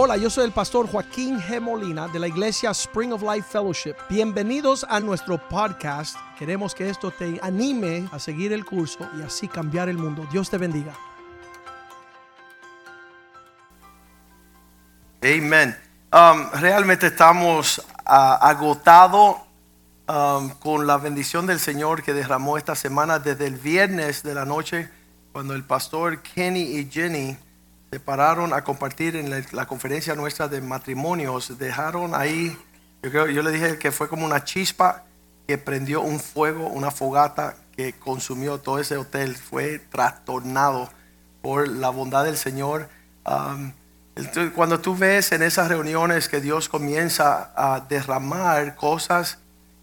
Hola, yo soy el pastor Joaquín G. Molina de la iglesia Spring of Life Fellowship. Bienvenidos a nuestro podcast. Queremos que esto te anime a seguir el curso y así cambiar el mundo. Dios te bendiga. Amén. Um, realmente estamos ah, agotados um, con la bendición del Señor que derramó esta semana desde el viernes de la noche, cuando el pastor Kenny y Jenny se pararon a compartir en la, la conferencia nuestra de matrimonios. Dejaron ahí, yo, creo, yo le dije que fue como una chispa que prendió un fuego, una fogata que consumió todo ese hotel. Fue trastornado por la bondad del Señor. Um, Cuando tú ves en esas reuniones que Dios comienza a derramar cosas,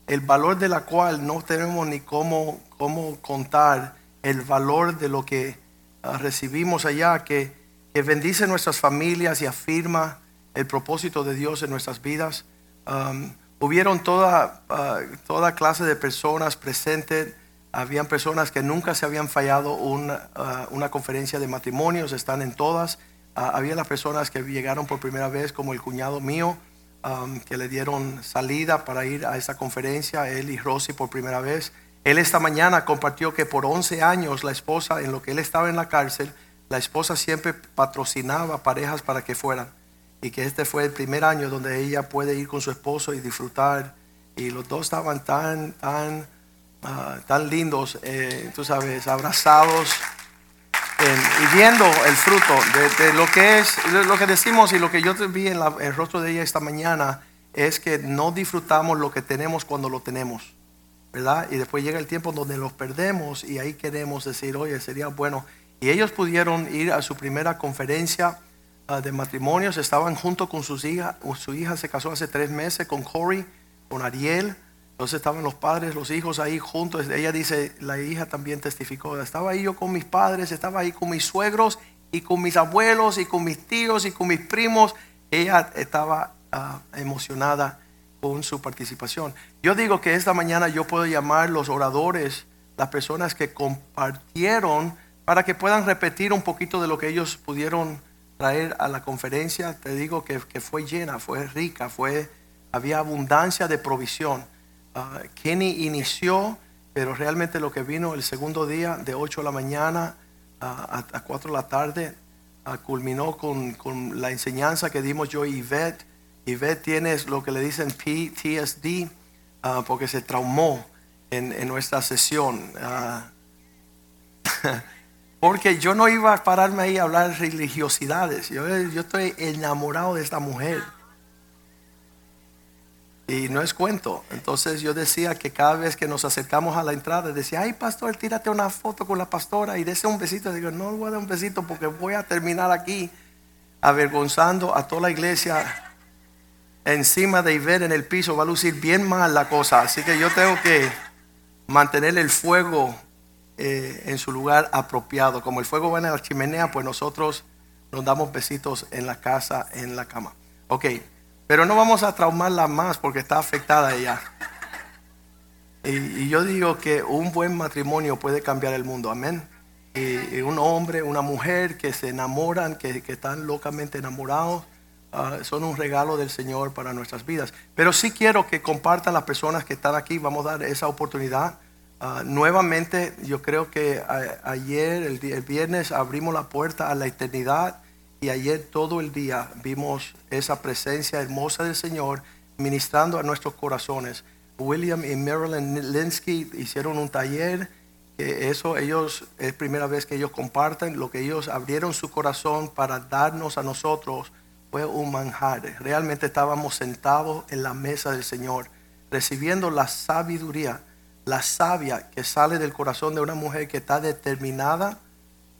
el valor de la cual no tenemos ni cómo, cómo contar, el valor de lo que ah, recibimos allá, que, que bendice nuestras familias y afirma el propósito de Dios en nuestras vidas. Um, hubieron toda, ah, toda clase de personas presentes. Habían personas que nunca se habían fallado una, ah, una conferencia de matrimonios, están en todas. Ah, había las personas que llegaron por primera vez, como el cuñado mío, um, que le dieron salida para ir a esa conferencia, él y Rosy por primera vez. Él esta mañana compartió que por 11 años la esposa, en lo que él estaba en la cárcel, la esposa siempre patrocinaba parejas para que fueran. Y que este fue el primer año donde ella puede ir con su esposo y disfrutar. Y los dos estaban tan, tan, ah, tan lindos, eh, tú sabes, abrazados y viendo el fruto de, lo que es, lo que decimos y lo que yo vi en el rostro de ella esta mañana es que no disfrutamos lo que tenemos cuando lo tenemos, ¿verdad? Y después llega el tiempo donde los perdemos y ahí queremos decir, oye, sería bueno. Y ellos pudieron ir a su primera conferencia ah, de matrimonios, estaban junto con sus hijas, su hija se casó hace tres meses con Corey, con Ariel, entonces estaban los padres, los hijos ahí juntos. Ella dice, la hija también testificó, estaba ahí yo con mis padres, estaba ahí con mis suegros y con mis abuelos y con mis tíos y con mis primos. Ella estaba ah, emocionada con su participación. Yo digo que esta mañana yo puedo llamar los oradores, las personas que compartieron, para que puedan repetir un poquito de lo que ellos pudieron traer a la conferencia. Te digo que, que fue llena, fue rica, fue, había abundancia de provisión. Ah, Kenny inició, pero realmente lo que vino el segundo día, de 8 de la mañana ah, a, a 4 de la tarde, ah, culminó con, con la enseñanza que dimos yo y Yvette. Yvette tiene lo que le dicen PTSD, porque se traumó en, en nuestra sesión. Porque yo no iba a pararme ahí a hablar religiosidades. Yo, estoy enamorado de esta mujer. Y no es cuento. Entonces yo decía que cada vez que nos acercamos a la entrada, decía, ay pastor, tírate una foto con la pastora y dese un besito. Digo, no le voy a dar un besito porque voy a terminar aquí avergonzando a toda la iglesia encima de Iber en el piso. Va a lucir bien mal la cosa. Así que yo tengo que mantener el fuego eh, en su lugar apropiado. Como el fuego va en la chimenea, pues nosotros nos damos besitos en la casa, en la cama. Ok, pero no vamos a traumarla más porque está afectada ella. Y, yo digo que un buen matrimonio puede cambiar el mundo, amén. Y un hombre, una mujer que se enamoran, que, que están locamente enamorados, ah, son un regalo del Señor para nuestras vidas. Pero sí quiero que compartan las personas que están aquí, vamos a dar esa oportunidad. Ah, nuevamente, yo creo que ayer, el viernes, abrimos la puerta a la eternidad y ayer todo el día vimos esa presencia hermosa del Señor ministrando a nuestros corazones. William y Marilyn Linsky hicieron un taller, que eso ellos es primera vez que ellos comparten, lo que ellos abrieron su corazón para darnos a nosotros fue un manjar. Realmente estábamos sentados en la mesa del Señor, recibiendo la sabiduría, la savia que sale del corazón de una mujer que está determinada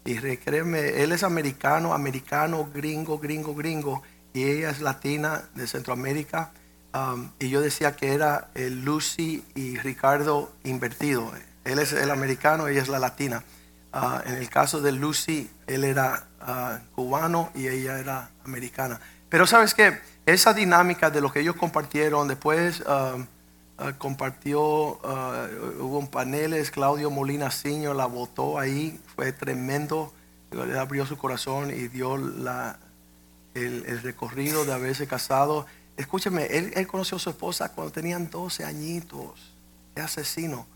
y créeme, él es americano, americano, gringo, gringo, gringo, y ella es latina de Centroamérica. Um, y yo decía que era el Lucy y Ricardo invertido. Él es el americano, ella es la latina. Ah, en el caso de Lucy, él era ah, cubano y ella era americana. Pero sabes que esa dinámica de lo que ellos compartieron, después ah, ah, compartió, ah, hubo paneles, Claudio Molina Ciño la votó ahí, fue tremendo, él abrió su corazón y dio la, el, recorrido de haberse casado. Escúcheme, él, conoció a su esposa cuando tenían 12 añitos. Es asesino.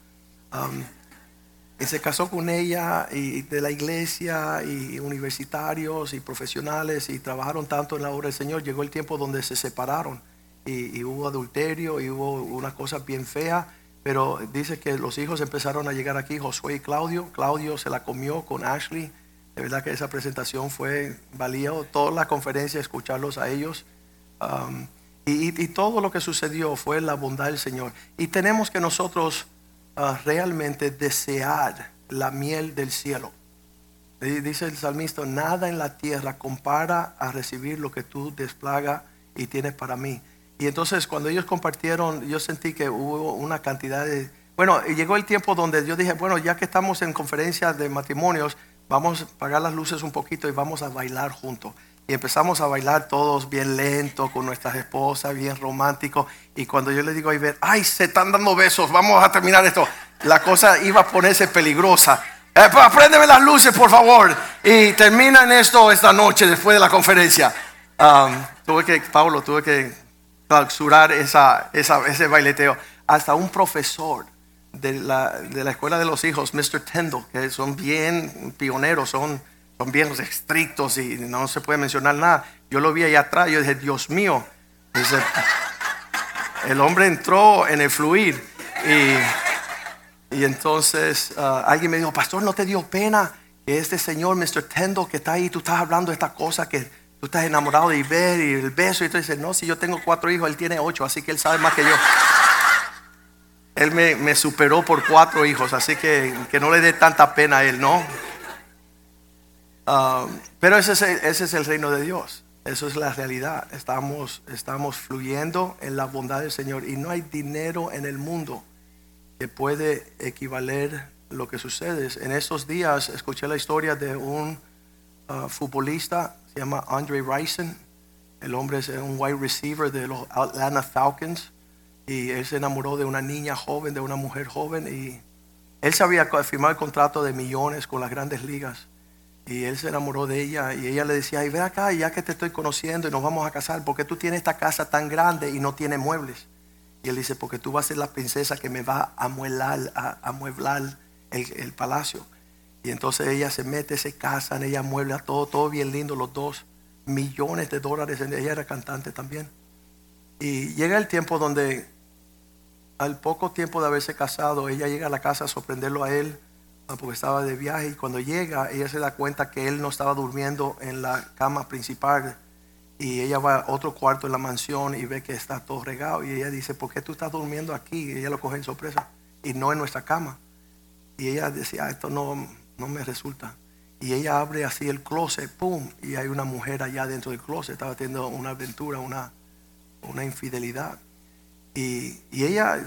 Y se casó con ella y de la iglesia y universitarios y profesionales y trabajaron tanto en la obra del Señor. Llegó el tiempo donde se separaron y, hubo adulterio y hubo una cosa bien fea. Pero dice que los hijos empezaron a llegar aquí, Josué y Claudio. Claudio se la comió con Ashley. De verdad que esa presentación fue valía toda la conferencia escucharlos a ellos. Um, y, todo lo que sucedió fue la bondad del Señor. Y tenemos que nosotros uh, realmente desear la miel del cielo. Dice el salmista, nada en la tierra compara a recibir lo que tú desplaga y tienes para mí. Y entonces cuando ellos compartieron, yo sentí que hubo una cantidad de... Bueno, llegó el tiempo donde yo dije, bueno, ya que estamos en conferencias de matrimonios, vamos a apagar las luces un poquito y vamos a bailar juntos. Y empezamos a bailar todos bien lento con nuestras esposas, bien romántico. Y cuando yo le digo a Iber, ay, se están dando besos, vamos a terminar esto. La cosa iba a ponerse peligrosa. Eh, pues, las luces, por favor. Y terminan esto esta noche después de la conferencia. Tuve que, Pablo, tuve que clausurar ese baileteo. Hasta un profesor de la, escuela de los hijos, Mr. Tendall, que son bien pioneros, son, son bien estrictos y no se puede mencionar nada. Yo lo vi allá atrás, yo dije, Dios mío. El hombre entró en el fluir y, y entonces ah, alguien me dijo, pastor, ¿no te dio pena que este señor, Mr. Tendall, que está ahí, tú estás hablando de esta cosa que tú estás enamorado de Iber y el beso? Y tú dices, no, si yo tengo cuatro hijos, él tiene ocho, así que él sabe más que yo. Él me, me superó por cuatro hijos, así que que no le dé tanta pena a él, ¿no? Ah, pero ese es, el, ese es el reino de Dios. Eso es la realidad. Estamos, estamos fluyendo en la bondad del Señor y no hay dinero en el mundo que puede equivaler lo que sucede. En estos días escuché la historia de un ah, futbolista, se llama Andre Rison. El hombre es un wide receiver de los Atlanta Falcons y él se enamoró de una niña joven, de una mujer joven y él sabía firmar el contrato de millones con las grandes ligas. Y él se enamoró de ella y ella le decía, ay, ven acá, ya que te estoy conociendo y nos vamos a casar, ¿por qué tú tienes esta casa tan grande y no tienes muebles? Y él dice, porque tú vas a ser la princesa que me va a amueblar, a, amueblar el palacio. Y entonces ella se mete, se casan, ella muebla todo, todo bien lindo, los dos, millones de dólares. Ella era cantante también. Y llega el tiempo donde, al poco tiempo de haberse casado, ella llega a la casa a sorprenderlo a él ah, porque estaba de viaje y cuando llega ella se da cuenta que él no estaba durmiendo en la cama principal y ella va a otro cuarto en la mansión y ve que está todo regado y ella dice, ¿por qué tú estás durmiendo aquí? Y ella lo coge en sorpresa y no en nuestra cama. Y ella decía, "Ah, esto no, no me resulta. Y ella abre así el closet, ¡pum! Y hay una mujer allá dentro del closet, estaba teniendo una aventura, una, una infidelidad. Y, y ella,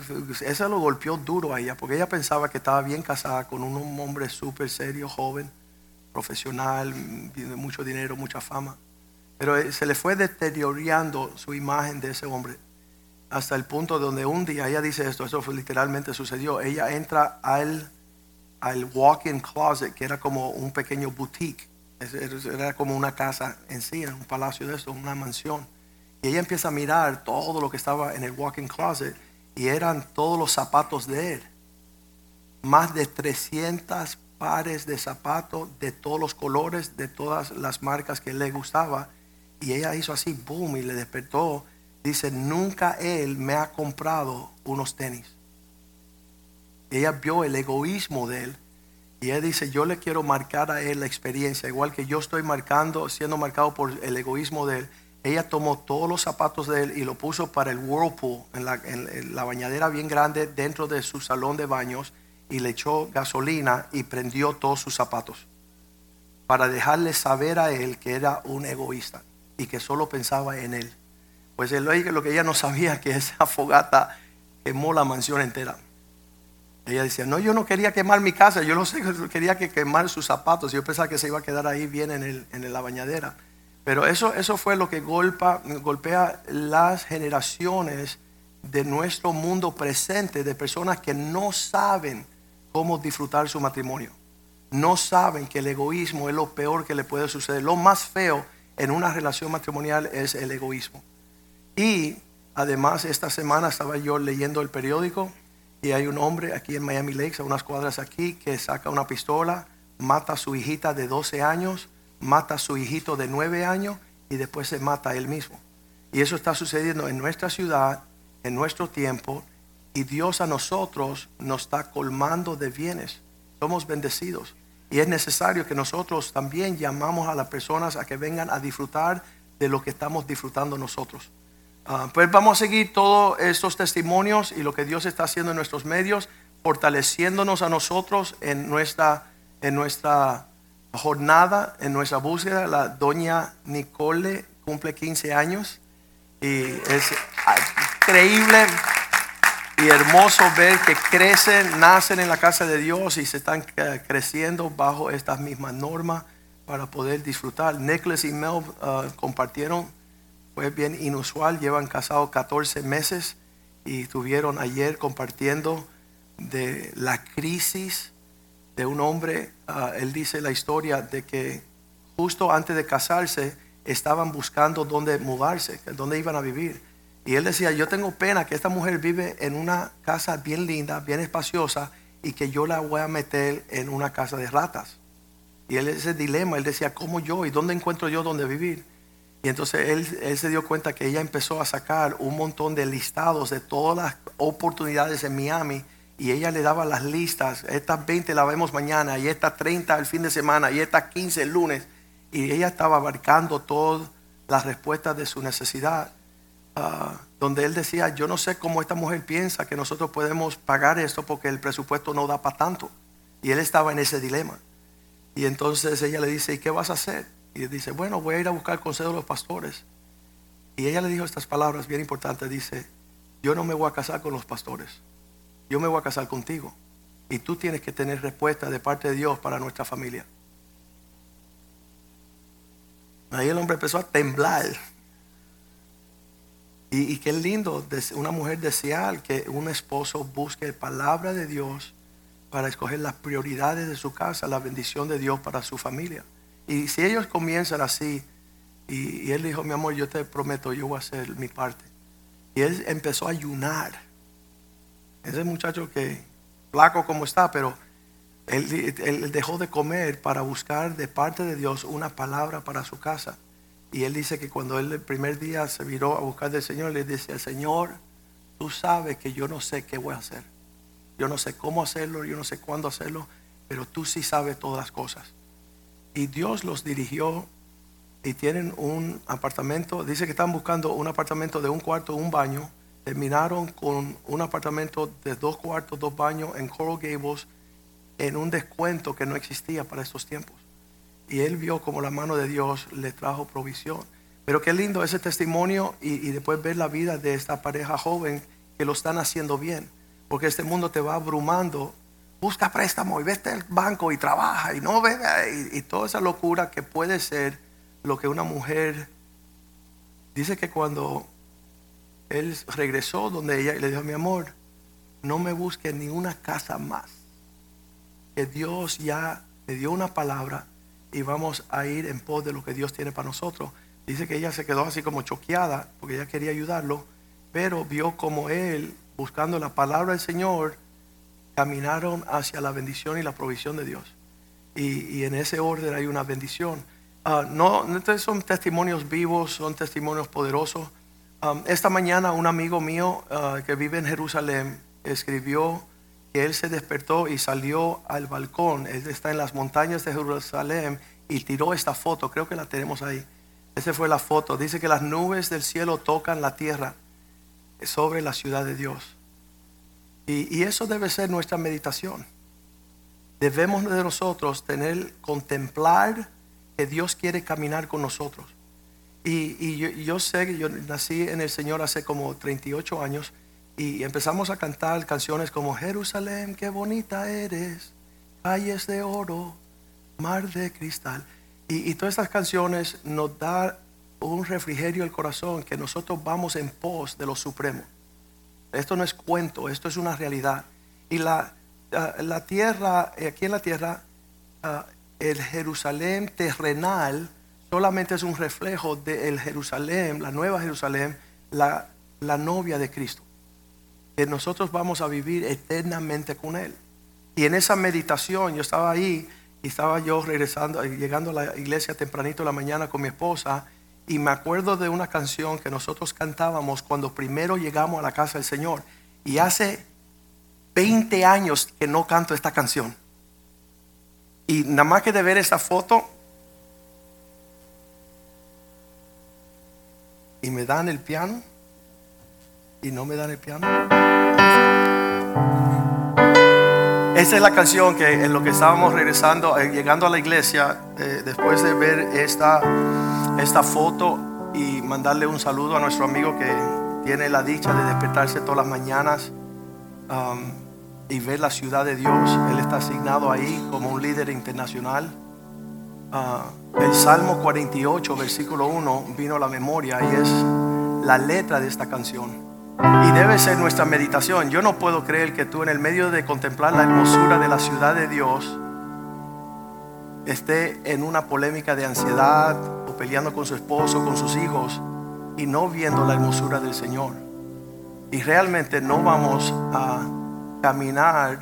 eso lo golpeó duro a ella, porque ella pensaba que estaba bien casada con un, hombre súper serio, joven, profesional, de mucho dinero, mucha fama. Pero eh, se le fue deteriorando su imagen de ese hombre hasta el punto donde un día ella dice esto, eso fue, literalmente sucedió. Ella entra al, al walk-in closet, que era como un pequeño boutique, era como una casa en sí, un palacio de esto, una mansión. Y ella empieza a mirar todo lo que estaba en el walk-in closet y eran todos los zapatos de él. Más de 300 pares de zapatos de todos los colores, de todas las marcas que le gustaba. Y ella hizo así, boom, y le despertó. Dice, nunca él me ha comprado unos tenis. Ella vio el egoísmo de él. Y ella dice, yo le quiero marcar a él la experiencia, igual que yo estoy marcando, siendo marcado por el egoísmo de él. Ella tomó todos los zapatos de él y lo puso para el whirlpool, en la, bañadera bien grande dentro de su salón de baños y le echó gasolina y prendió todos sus zapatos para dejarle saber a él que era un egoísta y que solo pensaba en él. Pues lo que ella no sabía que esa fogata quemó la mansión entera. Ella decía, no, yo no quería quemar mi casa, yo no sé, quería que quemar sus zapatos. Yo pensaba que se iba a quedar ahí bien en, el- en la bañadera. Pero eso, eso fue lo que golpa, golpea las generaciones de nuestro mundo presente, de personas que no saben cómo disfrutar su matrimonio. No saben que el egoísmo es lo peor que le puede suceder. Lo más feo en una relación matrimonial es el egoísmo. Y además esta semana estaba yo leyendo el periódico y hay un hombre aquí en Miami Lakes, a unas cuadras aquí, que saca una pistola, mata a su hijita de 12 años, mata a su hijito de 9 años y después se mata a él mismo. Y eso está sucediendo en nuestra ciudad, en nuestro tiempo, y Dios a nosotros nos está colmando de bienes. Somos bendecidos. Y es necesario que nosotros también llamamos a las personas a que vengan a disfrutar de lo que estamos disfrutando nosotros. Ah, pues vamos a seguir todos estos testimonios y lo que Dios está haciendo en nuestros medios, fortaleciéndonos a nosotros en nuestra, en nuestra jornada, en nuestra búsqueda. La doña Nicole cumple 15 años y es increíble y hermoso ver que crecen, nacen en la casa de Dios y se están creciendo bajo estas mismas normas para poder disfrutar. Nicholas y Mel uh, compartieron, fue bien inusual, llevan casados 14 meses y estuvieron ayer compartiendo de la crisis de un hombre. Uh, él dice la historia de que justo antes de casarse estaban buscando dónde mudarse, dónde iban a vivir y él decía, yo tengo pena que esta mujer vive en una casa bien linda, bien espaciosa, y que yo la voy a meter en una casa de ratas. Y él ese dilema, él decía, ¿cómo yo? ¿Y dónde encuentro yo dónde vivir? Y entonces él, se dio cuenta que ella empezó a sacar un montón de listados de todas las oportunidades en Miami y ella le daba las listas, estas 20 las vemos mañana y estas 30 el fin de semana y estas 15 el lunes. Y ella estaba abarcando todas las respuestas de su necesidad. Ah, donde él decía, yo no sé cómo esta mujer piensa que nosotros podemos pagar esto porque el presupuesto no da para tanto. Y él estaba en ese dilema. Y entonces ella le dice, ¿y qué vas a hacer? Y dice, bueno, voy a ir a buscar consejo de los pastores. Y ella le dijo estas palabras bien importantes, dice, yo no me voy a casar con los pastores, yo me voy a casar contigo. Y tú tienes que tener respuesta de parte de Dios para nuestra familia. Ahí el hombre empezó a temblar. Y, qué lindo una mujer desear que un esposo busque palabra de Dios para escoger las prioridades de su casa, la bendición de Dios para su familia. Y si ellos comienzan así, y, él dijo, mi amor, yo te prometo, yo voy a hacer mi parte. Y él empezó a ayunar. Ese muchacho que, flaco como está, pero él, él dejó de comer para buscar de parte de Dios una palabra para su casa. Y él dice que cuando él el primer día se viró a buscar del Señor, le dice Señor, tú sabes que yo no sé qué voy a hacer. Yo no sé cómo hacerlo, yo no sé cuándo hacerlo, pero tú sí sabes todas las cosas. Y Dios los dirigió y tienen un apartamento, dice que están buscando un apartamento de un cuarto, un baño. Terminaron con un apartamento de dos cuartos, dos baños en Coral Gables en un descuento que no existía para estos tiempos y él vio como la mano de Dios le trajo provisión. Pero qué lindo ese testimonio y, después ver la vida de esta pareja joven que lo están haciendo bien. Porque este mundo te va abrumando. Busca préstamo y vete al banco y trabaja y no ve y, toda esa locura que puede ser lo que una mujer dice que cuando él regresó donde ella le dijo, mi amor, no me busque ni una casa más. Que Dios ya me dio una palabra y vamos a ir en pos de lo que Dios tiene para nosotros. Dice que ella se quedó así como choqueada porque ella quería ayudarlo, pero vio como él, buscando la palabra del Señor, caminaron hacia la bendición y la provisión de Dios. Y, en ese orden hay una bendición. Uh, no, son testimonios vivos, son testimonios poderosos. Esta mañana un amigo mío uh, que vive en Jerusalén escribió que él se despertó y salió al balcón. Él está en las montañas de Jerusalén y tiró esta foto. Creo que la tenemos ahí. Esa fue la foto. Dice que las nubes del cielo tocan la tierra sobre la ciudad de Dios. Y, eso debe ser nuestra meditación. Debemos de nosotros tener, contemplar que Dios quiere caminar con nosotros. Y, yo, sé que yo nací en el Señor hace como 38 años y empezamos a cantar canciones como Jerusalén, qué bonita eres, calles de oro, mar de cristal. Y, todas estas canciones nos dan un refrigerio al corazón que nosotros vamos en pos de lo supremo. Esto no es cuento, esto es una realidad. Y la, la, tierra, aquí en la tierra, el Jerusalén terrenal solamente es un reflejo de Jerusalén, la nueva Jerusalén, la, la novia de Cristo. Que nosotros vamos a vivir eternamente con Él. Y en esa meditación, yo estaba ahí y estaba yo regresando, llegando a la iglesia tempranito en la mañana con mi esposa. Y me acuerdo de una canción que nosotros cantábamos cuando primero llegamos a la casa del Señor. Y hace 20 años que no canto esta canción. Y nada más que de ver esa foto, y me dan el piano, y no me dan el piano. Esa es la canción que en lo que estábamos regresando, eh, llegando a la iglesia, eh, después de ver esta, esta foto y mandarle un saludo a nuestro amigo que tiene la dicha de despertarse todas las mañanas um, y ver la ciudad de Dios. Él está asignado ahí como un líder internacional. Uh, el Salmo 48, versículo 1, vino a la memoria y es la letra de esta canción. Y debe ser nuestra meditación. Yo no puedo creer que tú en el medio de contemplar la hermosura de la ciudad de Dios esté en una polémica de ansiedad o peleando con su esposo, con sus hijos y no viendo la hermosura del Señor. Y realmente no vamos a caminar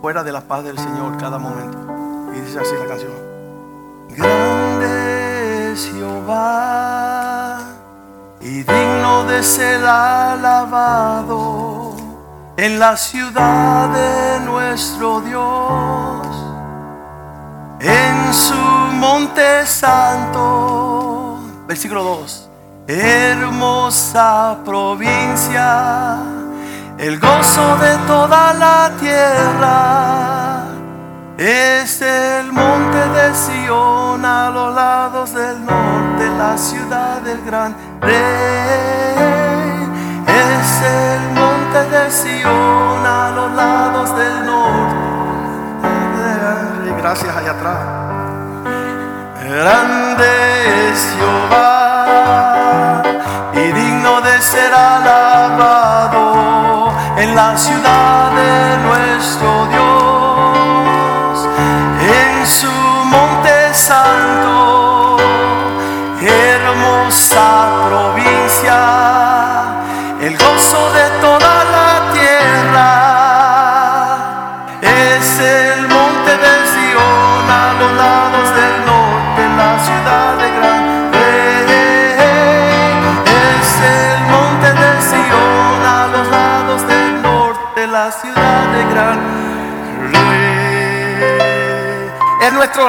fuera de la paz del Señor cada momento. Y dice así la canción. Grande es Jehová y digno de ser alabado en la ciudad de nuestro Dios, en su monte santo. Versículo 2. Hermosa provincia, el gozo de toda la tierra. Es el monte de Sion a los lados del norte, la ciudad del gran rey. Es el monte de Sion a los lados del norte. Gracias allá atrás. Grande es Jehová y digno de ser alabado en la ciudad de nuestro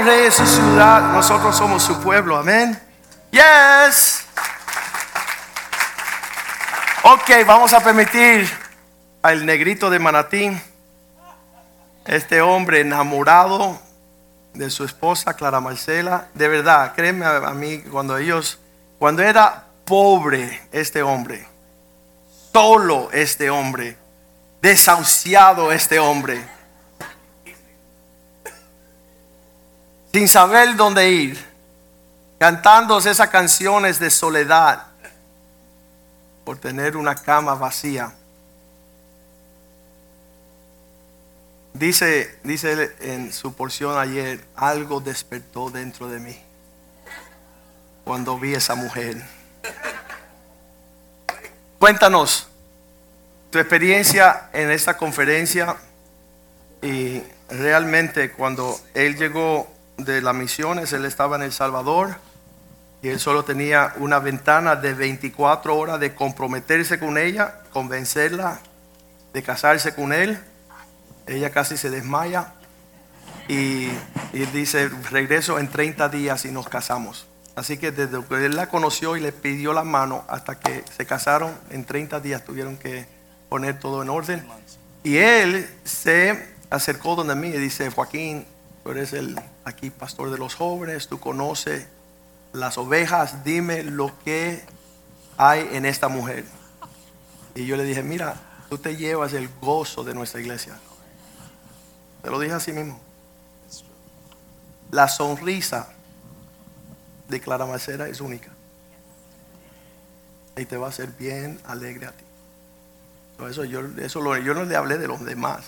es su ciudad, nosotros somos su pueblo, amén. Yes. Ok, vamos a permitir al negrito de Manatín, este hombre enamorado de su esposa Clara Marcela, de verdad, créeme a mí, cuando ellos, cuando era pobre este hombre, solo este hombre, desahuciado este hombre, sin saber dónde ir, cantando esas canciones de soledad por tener una cama vacía. Dice, dice en su porción ayer, algo despertó dentro de mí cuando vi esa mujer. Cuéntanos tu experiencia en esta conferencia y realmente cuando él llegó de las misiones, él estaba en El Salvador y él solo tenía una ventana de 24 horas de comprometerse con ella, convencerla de casarse con él. Ella casi se desmaya y, dice, regreso en 30 días y nos casamos. Así que desde que él la conoció y le pidió la mano hasta que se casaron, en 30 días tuvieron que poner todo en orden. Y él se acercó donde mí y dice, Joaquín, tú eres el aquí pastor de los jóvenes, tú conoces las ovejas, dime lo que hay en esta mujer. Y yo le dije, mira, tú te llevas el gozo de nuestra iglesia. Te lo dije así mismo. La sonrisa de Clara Macera es única. Y te va a hacer bien alegre a ti. Eso yo, eso lo- yo no le hablé de los demás.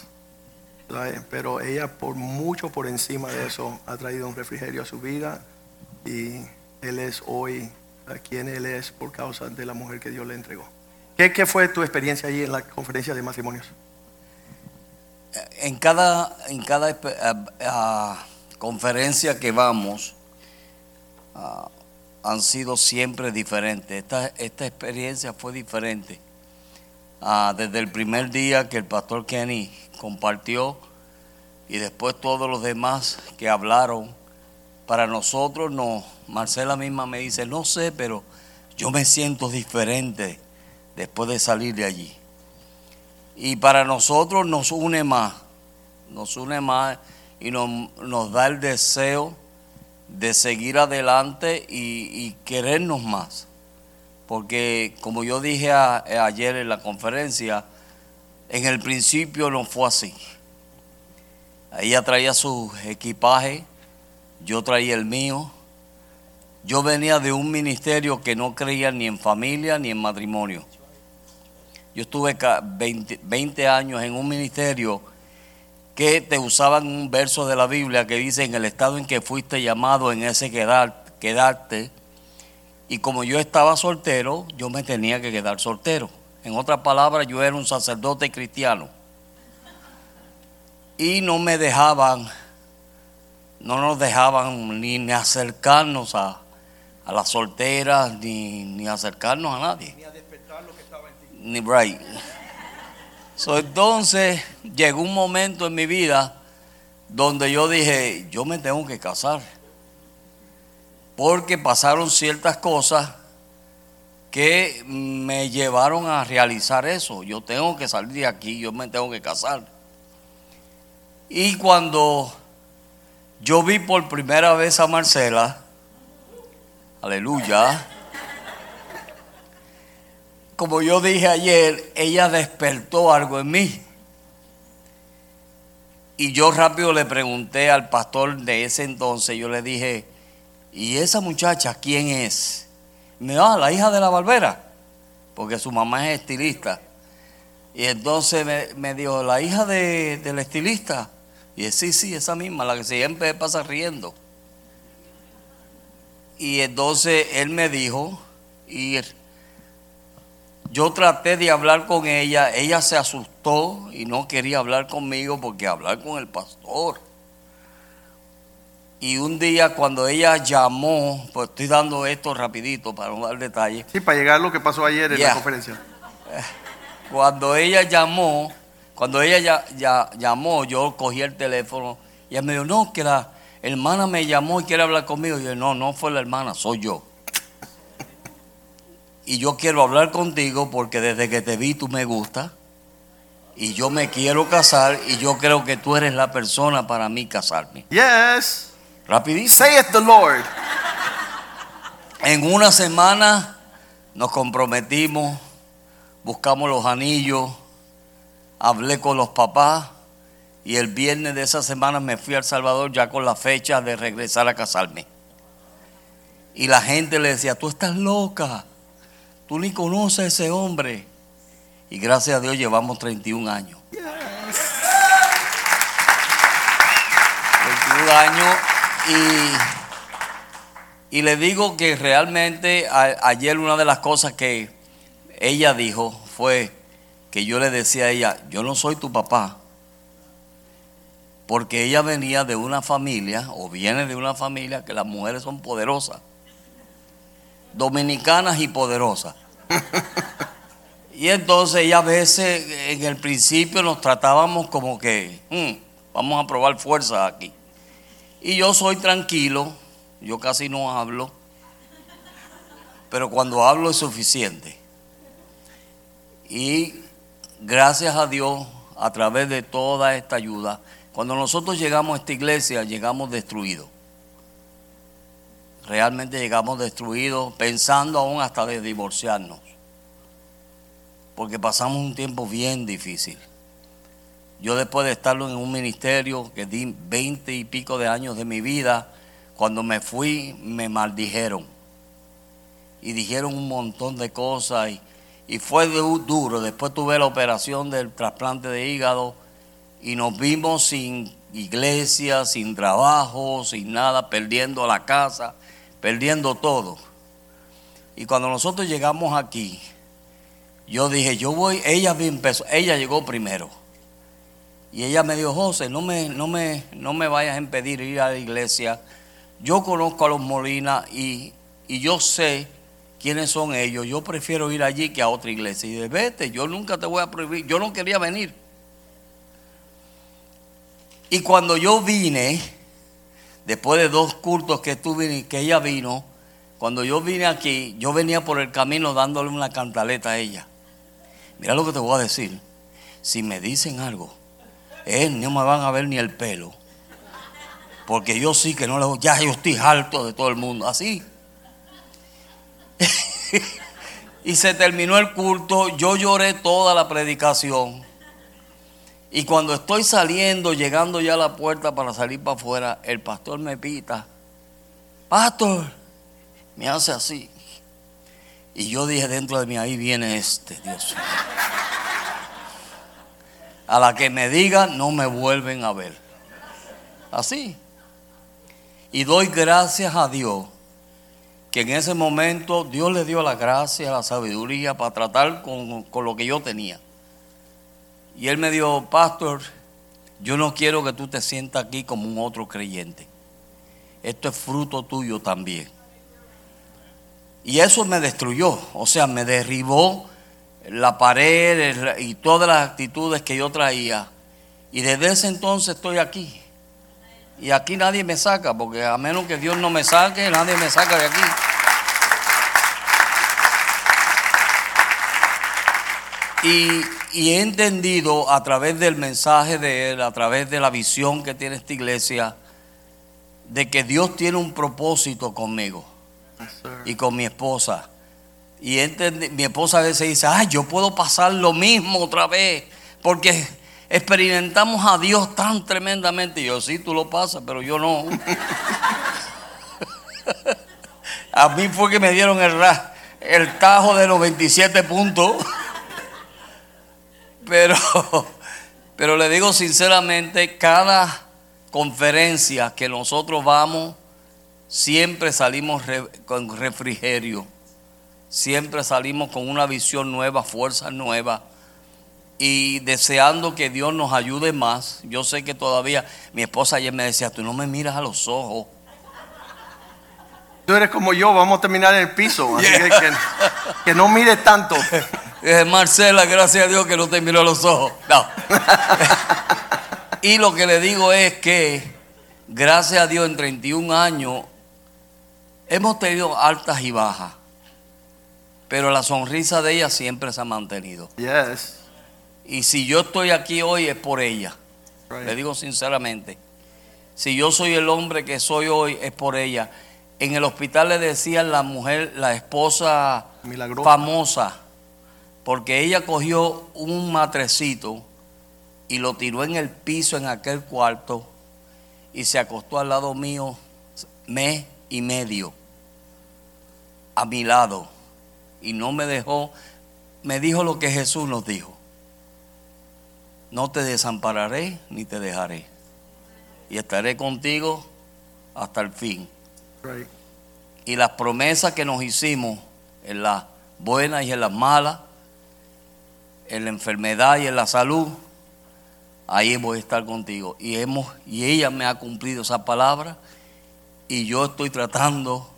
Pero ella por mucho por encima de eso ha traído un refrigerio a su vida. y Él es hoy a quien Él es por causa de la mujer que Dios le entregó. ¿Qué, qué fue tu experiencia allí en la conferencia de matrimonios? En cada, en cada espe- ah, ah, conferencia que vamos, ah, han sido siempre diferentes. Esta, esta experiencia fue diferente. Ah, desde el primer día que el pastor Kenny compartió y después todos los demás que hablaron, para nosotros no, Marcela misma me dice, no sé, pero yo me siento diferente después de salir de allí. Y para nosotros nos une más, nos une más y nos, nos da el deseo de seguir adelante y, y querernos más. Porque como yo dije a- ayer en la conferencia, en el principio no fue así. Ella traía su equipaje, yo traía el mío. Yo venía de un ministerio que no creía ni en familia ni en matrimonio. Yo estuve ca- 20, 20 años en un ministerio que te usaban un verso de la Biblia que dice en el estado en que fuiste llamado, en ese quedar, quedarte. Y como yo estaba soltero, yo me tenía que quedar soltero. En otras palabras, yo era un sacerdote cristiano. Y no me dejaban, no nos dejaban ni, ni acercarnos a, a las solteras, ni, ni acercarnos a nadie. Ni a despertar lo que estaba en ti. Ni right. So, entonces llegó un momento en mi vida donde yo dije, yo me tengo que casar. Porque pasaron ciertas cosas que me llevaron a realizar eso. Yo tengo que salir de aquí, yo me tengo que casar. Y cuando yo vi por primera vez a Marcela, aleluya, como yo dije ayer, ella despertó algo en mí. Y yo rápido le pregunté al pastor de ese entonces, yo le dije, ¿y esa muchacha quién es? Me ah, la hija de la barbera, porque su mamá es estilista. Y entonces me, me dijo, ¿la hija de- del estilista? Y dije, sí, sí, esa misma, la que siempre pasa riendo. Y entonces él me dijo, y yo traté de hablar con ella, ella se asustó y no quería hablar conmigo porque hablar con el pastor. Y un día cuando ella llamó, pues estoy dando esto rapidito para no dar detalles, Sí, para llegar a lo que pasó ayer en Yeah. la conferencia. cuando ella llamó, cuando ella ya, ya- llamó, yo cogí el teléfono y ella me dijo, no, que la hermana me llamó y quiere hablar conmigo. Y yo, no, no fue la hermana, soy yo. Y yo quiero hablar contigo porque desde que te vi tú me gustas y yo me quiero casar y yo creo que tú eres la persona para mí casarme. Yes. Rapidísimo. Saith the Lord. En una semana nos comprometimos, buscamos los anillos, hablé con los papás y el viernes de esa semana me fui a El Salvador ya con la fecha de regresar a casarme. Y la gente le decía, tú estás loca, tú ni conoces a ese hombre. Y gracias a Dios llevamos 31 años. 31 años y, le digo que realmente ayer una de las cosas que ella dijo fue que yo le decía a ella, yo no soy tu papá, porque ella venía de una familia o viene de una familia que las mujeres son poderosas, dominicanas y poderosas. Y entonces ella a veces en el principio nos tratábamos como que "Hmm, vamos a probar fuerza aquí. Y yo soy tranquilo, yo casi no hablo, pero cuando hablo es suficiente. Y gracias a Dios, a través de toda esta ayuda, cuando nosotros llegamos a esta iglesia, llegamos destruidos. Realmente llegamos destruidos, pensando aún hasta de divorciarnos. Porque pasamos un tiempo bien difícil. Yo después de estarlo en un ministerio que di veinte y pico de años de mi vida, cuando me fui me maldijeron. Y dijeron un montón de cosas y, y fue du- duro. Después tuve la operación del trasplante de hígado y nos vimos sin iglesia, sin trabajo, sin nada, perdiendo la casa, perdiendo todo. Y cuando nosotros llegamos aquí, yo dije, yo voy, ella empezó, ella llegó primero. Y ella me dijo, José, no me, no me, no me vayas a impedir ir a la iglesia. Yo conozco a los Molina y, y yo sé quiénes son ellos. Yo prefiero ir allí que a otra iglesia. Y de vete, yo nunca te voy a prohibir. Yo no quería venir. Y cuando yo vine, después de dos cultos que tuve, que ella vino, cuando yo vine aquí, yo venía por el camino dándole una cantaleta a ella. Mira lo que te voy a decir. Si me dicen algo, eh, no me van a ver ni el pelo. Porque yo sí que no le ya yo estoy harto de todo el mundo. Así. y se terminó el culto. Yo lloré toda la predicación. Y cuando estoy saliendo, llegando ya a la puerta para salir para afuera, el pastor me pita. Pastor, me hace así. Y yo dije dentro de mí, ahí viene este, Dios mío. A la que me diga, no me vuelven a ver. Así. Y doy gracias a Dios que en ese momento Dios le dio la gracia, la sabiduría para tratar con, con lo que yo tenía. Y él me dijo, pastor, yo no quiero que tú te sientas aquí como un otro creyente. Esto es fruto tuyo también. Y eso me destruyó, o sea, me derribó la pared y todas las actitudes que yo traía. Y desde ese entonces estoy aquí. Y aquí nadie me saca, porque a menos que Dios no me saque, nadie me saca de aquí. Y, y, he entendido a través del mensaje de Él, a través de la visión que tiene esta iglesia, de que Dios tiene un propósito conmigo y con mi esposa. Y mi esposa a veces dice, ay, yo puedo pasar lo mismo otra vez, porque experimentamos a Dios tan tremendamente. Y yo, sí, tú lo pasas, pero yo no. a mí fue que me dieron el, el tajo de los 27 puntos. pero, pero le digo sinceramente, cada conferencia que nosotros vamos, siempre salimos con refrigerio, siempre salimos con una visión nueva, fuerza nueva y deseando que Dios nos ayude más. Yo sé que todavía mi esposa ayer me decía, tú no me miras a los ojos. Tú eres como yo, vamos a terminar en el piso, así que, que, no mires tanto. Marcela, gracias a Dios que no te miro a los ojos. No. y lo que le digo es que, gracias a Dios, en 31 años Hemos tenido altas y bajas, pero la sonrisa de ella siempre se ha mantenido. Yes. Y si yo estoy aquí hoy es por ella. Le digo sinceramente. Si yo soy el hombre que soy hoy es por ella. En el hospital le decían la mujer, la esposa famosa, porque ella cogió un matrecito y lo tiró en el piso en aquel cuarto y se acostó al lado mío mes y medio a mi lado y no me dejó, me dijo lo que Jesús nos dijo. No te desampararé ni te dejaré. Y estaré contigo hasta el fin. Y las promesas que nos hicimos en las buenas y en las malas, en la enfermedad y en la salud, ahí voy a estar contigo. Y, hemos, y ella me ha cumplido esa palabra y yo estoy tratando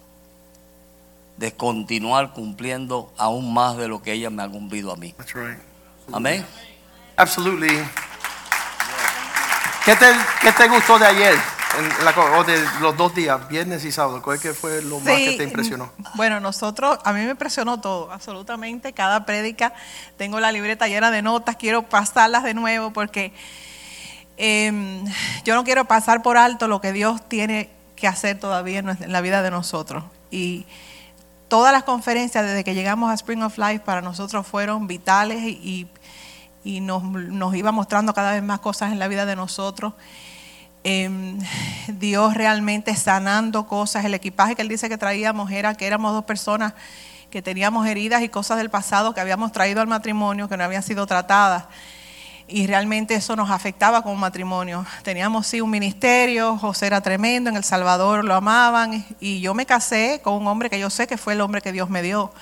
de continuar cumpliendo aún más de lo que ella me ha cumplido a mí. That's right. Amén. Absolutely. ¿Qué te, ¿Qué te, gustó de ayer? La, o de los dos días, viernes y sábado, ¿cuál que fue lo más que te impresionó? Bueno, nosotros, a mí me impresionó todo, absolutamente. Cada prédica, tengo la libreta llena de notas, quiero pasarlas de nuevo porque eh, yo no quiero pasar por alto lo que Dios tiene que hacer todavía en la vida de nosotros. Y todas las conferencias desde que llegamos a Spring of Life para nosotros fueron vitales y, nos, iba mostrando cada vez más cosas en la vida de nosotros. Em, Dios realmente sanando cosas. El equipaje que él dice que traíamos era que éramos dos personas que teníamos heridas y cosas del pasado que habíamos traído al matrimonio que no habían sido tratadas. Y realmente eso nos afectaba como matrimonio. Teníamos sí un ministerio, José era tremendo, en El Salvador lo amaban y yo me casé con un hombre que yo sé que fue el hombre que Dios me dio.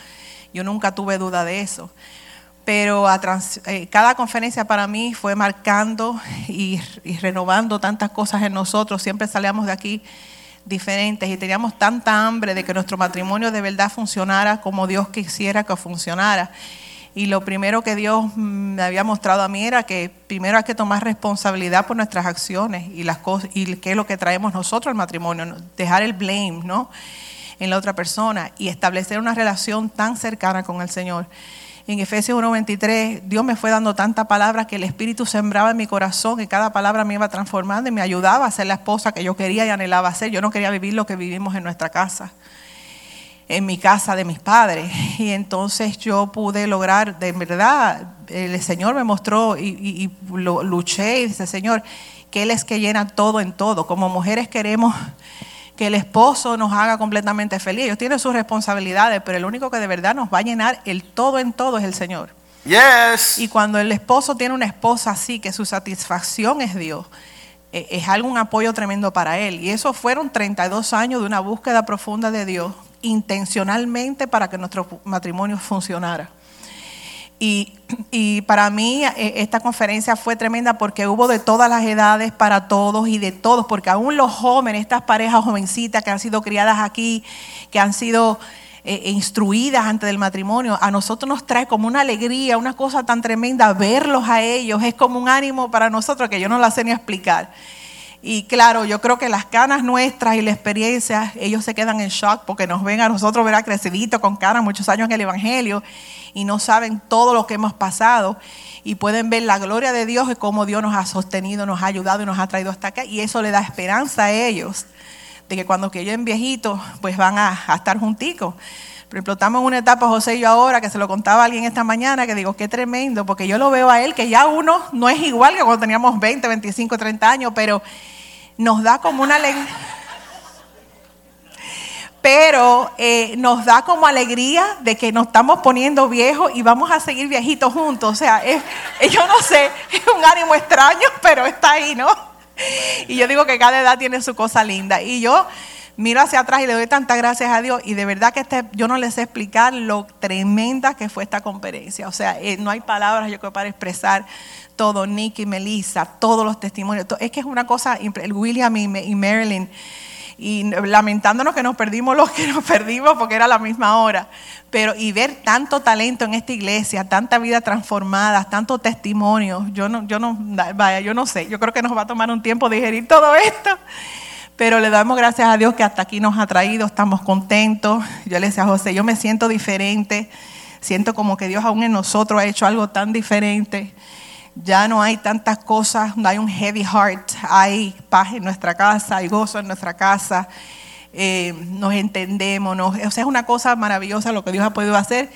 Yo nunca tuve duda de eso. Pero a eh, cada conferencia para mí fue marcando y, y renovando tantas cosas en nosotros. Siempre salíamos de aquí diferentes y teníamos tanta hambre de que nuestro matrimonio de verdad funcionara como Dios quisiera que funcionara. Y lo primero que Dios me había mostrado a mí era que primero hay que tomar responsabilidad por nuestras acciones y las cosas y qué es lo que traemos nosotros al matrimonio, dejar el blame, ¿no? en la otra persona y establecer una relación tan cercana con el Señor. En Efesios 1:23, Dios me fue dando tanta palabra que el Espíritu sembraba en mi corazón y cada palabra me iba transformando y me ayudaba a ser la esposa que yo quería y anhelaba ser. Yo no quería vivir lo que vivimos en nuestra casa en mi casa de mis padres. Y entonces yo pude lograr, de verdad, el Señor me mostró y, y- luché y dice, Señor, que Él es que llena todo en todo. Como mujeres queremos que el esposo nos haga completamente feliz. Ellos tienen sus responsabilidades, pero el único que de verdad nos va a llenar el todo en todo es el Señor. Yes. Y cuando el esposo tiene una esposa así, que su satisfacción es Dios, eh, es algo, un apoyo tremendo para él. Y eso fueron 32 años de una búsqueda profunda de Dios, intencionalmente para que nuestro matrimonio funcionara. Y, y para mí eh, esta conferencia fue tremenda porque hubo de todas las edades para todos y de todos, porque aún los jóvenes, estas parejas jovencitas que han sido criadas aquí, que han sido eh, instruidas antes del matrimonio, a nosotros nos trae como una alegría, una cosa tan tremenda verlos a ellos, es como un ánimo para nosotros que yo no la sé ni explicar. Y claro, yo creo que las canas nuestras y la experiencia, ellos se quedan en shock porque nos ven a nosotros, verá, crecidito con canas, muchos años en el Evangelio, y no saben todo lo que hemos pasado. Y pueden ver la gloria de Dios y cómo Dios nos ha sostenido, nos ha ayudado y nos ha traído hasta acá. Y eso le da esperanza a ellos de que cuando que lleguen viejitos, pues van a, estar junticos. Por ejemplo, estamos en una etapa, José y yo ahora, que se lo contaba a alguien esta mañana, que digo, qué tremendo, porque yo lo veo a él, que ya uno no es igual que cuando teníamos 20, 25, 30 años, pero nos da como una alegría. Pero eh, nos da como alegría de que nos estamos poniendo viejos y vamos a seguir viejitos juntos. O sea, yo no sé, es un ánimo extraño, pero está ahí, ¿no? Y yo digo que cada edad tiene su cosa linda. Y yo miro hacia atrás y le doy tantas gracias a Dios. Y de verdad que este, yo no les sé explicar lo tremenda que fue esta conferencia. O sea, eh, no hay palabras yo creo para expresar todo. Nicky, Melissa, todos los testimonios. Es que es una cosa, el William y Marilyn y lamentándonos que nos perdimos los que nos perdimos porque era la misma hora. Pero y ver tanto talento en esta iglesia, tanta vida transformada, tanto testimonio, yo no, yo no, vaya, yo no sé, yo creo que nos va a tomar un tiempo digerir todo esto. Pero le damos gracias a Dios que hasta aquí nos ha traído, estamos contentos. Yo le decía a José, yo me siento diferente, siento como que Dios aún en nosotros ha hecho algo tan diferente. Ya no hay tantas cosas, no hay un heavy heart, hay paz en nuestra casa, hay gozo en nuestra casa, eh, nos entendemos, nos- o sea, es una cosa maravillosa lo que Dios ha podido hacer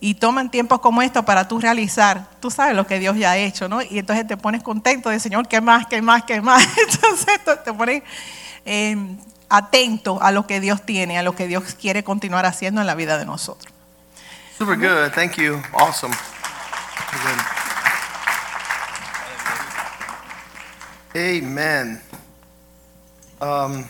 y toman tiempos como estos para tú realizar, tú sabes lo que Dios ya ha hecho, ¿no? Y entonces te pones contento de Señor, ¿qué más, qué más, qué más? Entonces te- pones eh, atento a lo que Dios tiene, a lo que Dios quiere continuar haciendo en la vida de nosotros. Super good. Thank you. Awesome. Amen. Um,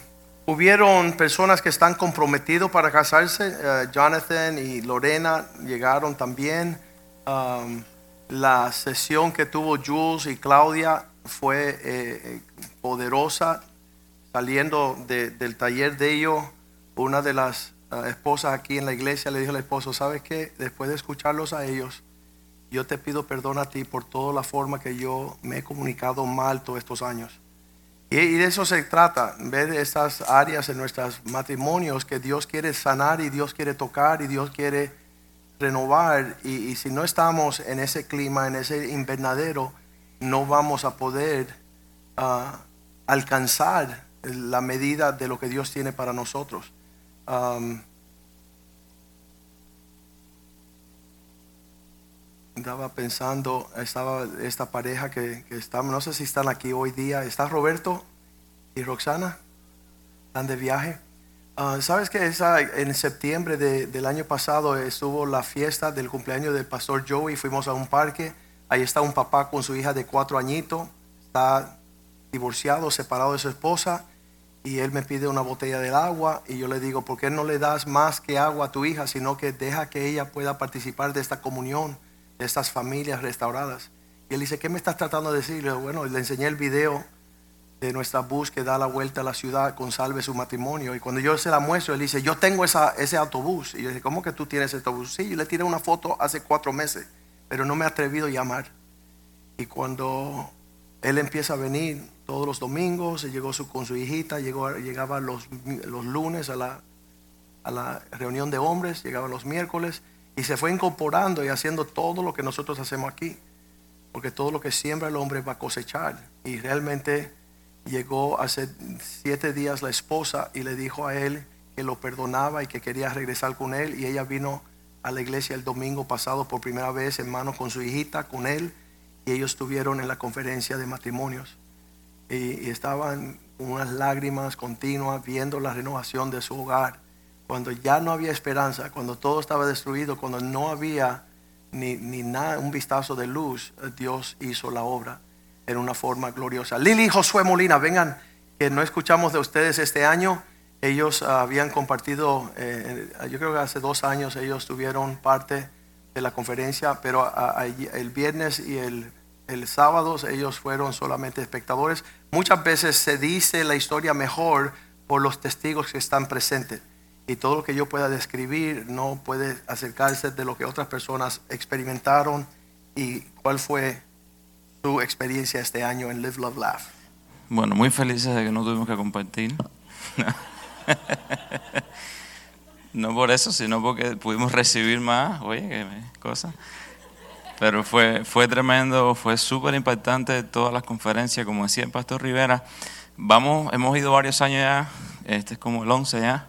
hubieron personas que están comprometidos para casarse. Eh, Jonathan y Lorena llegaron también. Um, la sesión que tuvo Jules y Claudia fue eh, poderosa. Saliendo de- del taller de ellos, una de las eh, esposas aquí en la iglesia le dijo al esposo, ¿sabes qué? Después de escucharlos a ellos, yo te pido perdón a ti por toda la forma que yo me he comunicado mal todos estos años. Y, de eso se trata, ver estas áreas en nuestros matrimonios que Dios quiere sanar y Dios quiere tocar y Dios quiere renovar. Y, y si no estamos en ese clima, en ese invernadero, no vamos a poder ah, alcanzar la medida de lo que Dios tiene para nosotros. Um, Estaba pensando, estaba esta pareja que, está, no sé si están aquí hoy día. ¿Está Roberto y Roxana? ¿Están de viaje? Ah, ¿Sabes que en septiembre de- del año pasado estuvo la fiesta del cumpleaños del pastor Joey? Fuimos a un parque Ahí está un papá con su hija de cuatro añitos, está divorciado, separado de su esposa, y él me pide una botella de agua, y yo le digo, ¿por qué no le das más que agua a tu hija, sino que deja que ella pueda participar de esta comunión, estas familias restauradas? Y él dice, ¿qué me estás tratando de decir? Bueno, le enseñé el video de nuestra bus que da la vuelta a la ciudad con salve su matrimonio. Y cuando yo se la muestro, él dice, yo tengo esa, ese autobús. Y yo dije, ¿cómo que tú tienes ese autobús? Sí, yo le tiré una foto hace cuatro meses, pero no me he atrevido a llamar. Y cuando él empieza a venir todos los domingos, llegó su, con su hijita, llegó, llegaba los, los lunes a la, a la reunión de hombres, llegaba los miércoles, y se fue incorporando y haciendo todo lo que nosotros hacemos aquí. Porque todo lo que siembra el hombre va a cosechar. Y realmente llegó hace siete días la esposa y le dijo a él que lo perdonaba y que quería regresar con él. Y ella vino a la iglesia el domingo pasado por primera vez, hermano, con su hijita, con él. Y ellos estuvieron en la conferencia de matrimonios. Y, estaban con unas lágrimas continuas viendo la renovación de su hogar. Cuando ya no había esperanza, cuando todo estaba destruido, cuando no había ni, ni nada, un vistazo de luz, Dios hizo la obra en una forma gloriosa. Lili y Josué Molina, vengan, que no escuchamos de ustedes este año. Ellos ah, habían compartido, eh, yo creo que hace dos años ellos tuvieron parte de la conferencia, pero el viernes y el, el sábado ellos fueron solamente espectadores. Muchas veces se dice la historia mejor por los testigos que están presentes. Y todo lo que yo pueda describir no puede acercarse de lo que otras personas experimentaron y cuál fue su experiencia este año en Live, Love, Laugh. Bueno, muy felices de que no tuvimos que compartir. No por eso, sino porque pudimos recibir más, oye, qué cosa. Pero fue, fue tremendo, fue súper impactante todas las conferencias, como decía el Pastor Rivera. Vamos, hemos ido varios años ya, este es como el 11 ya,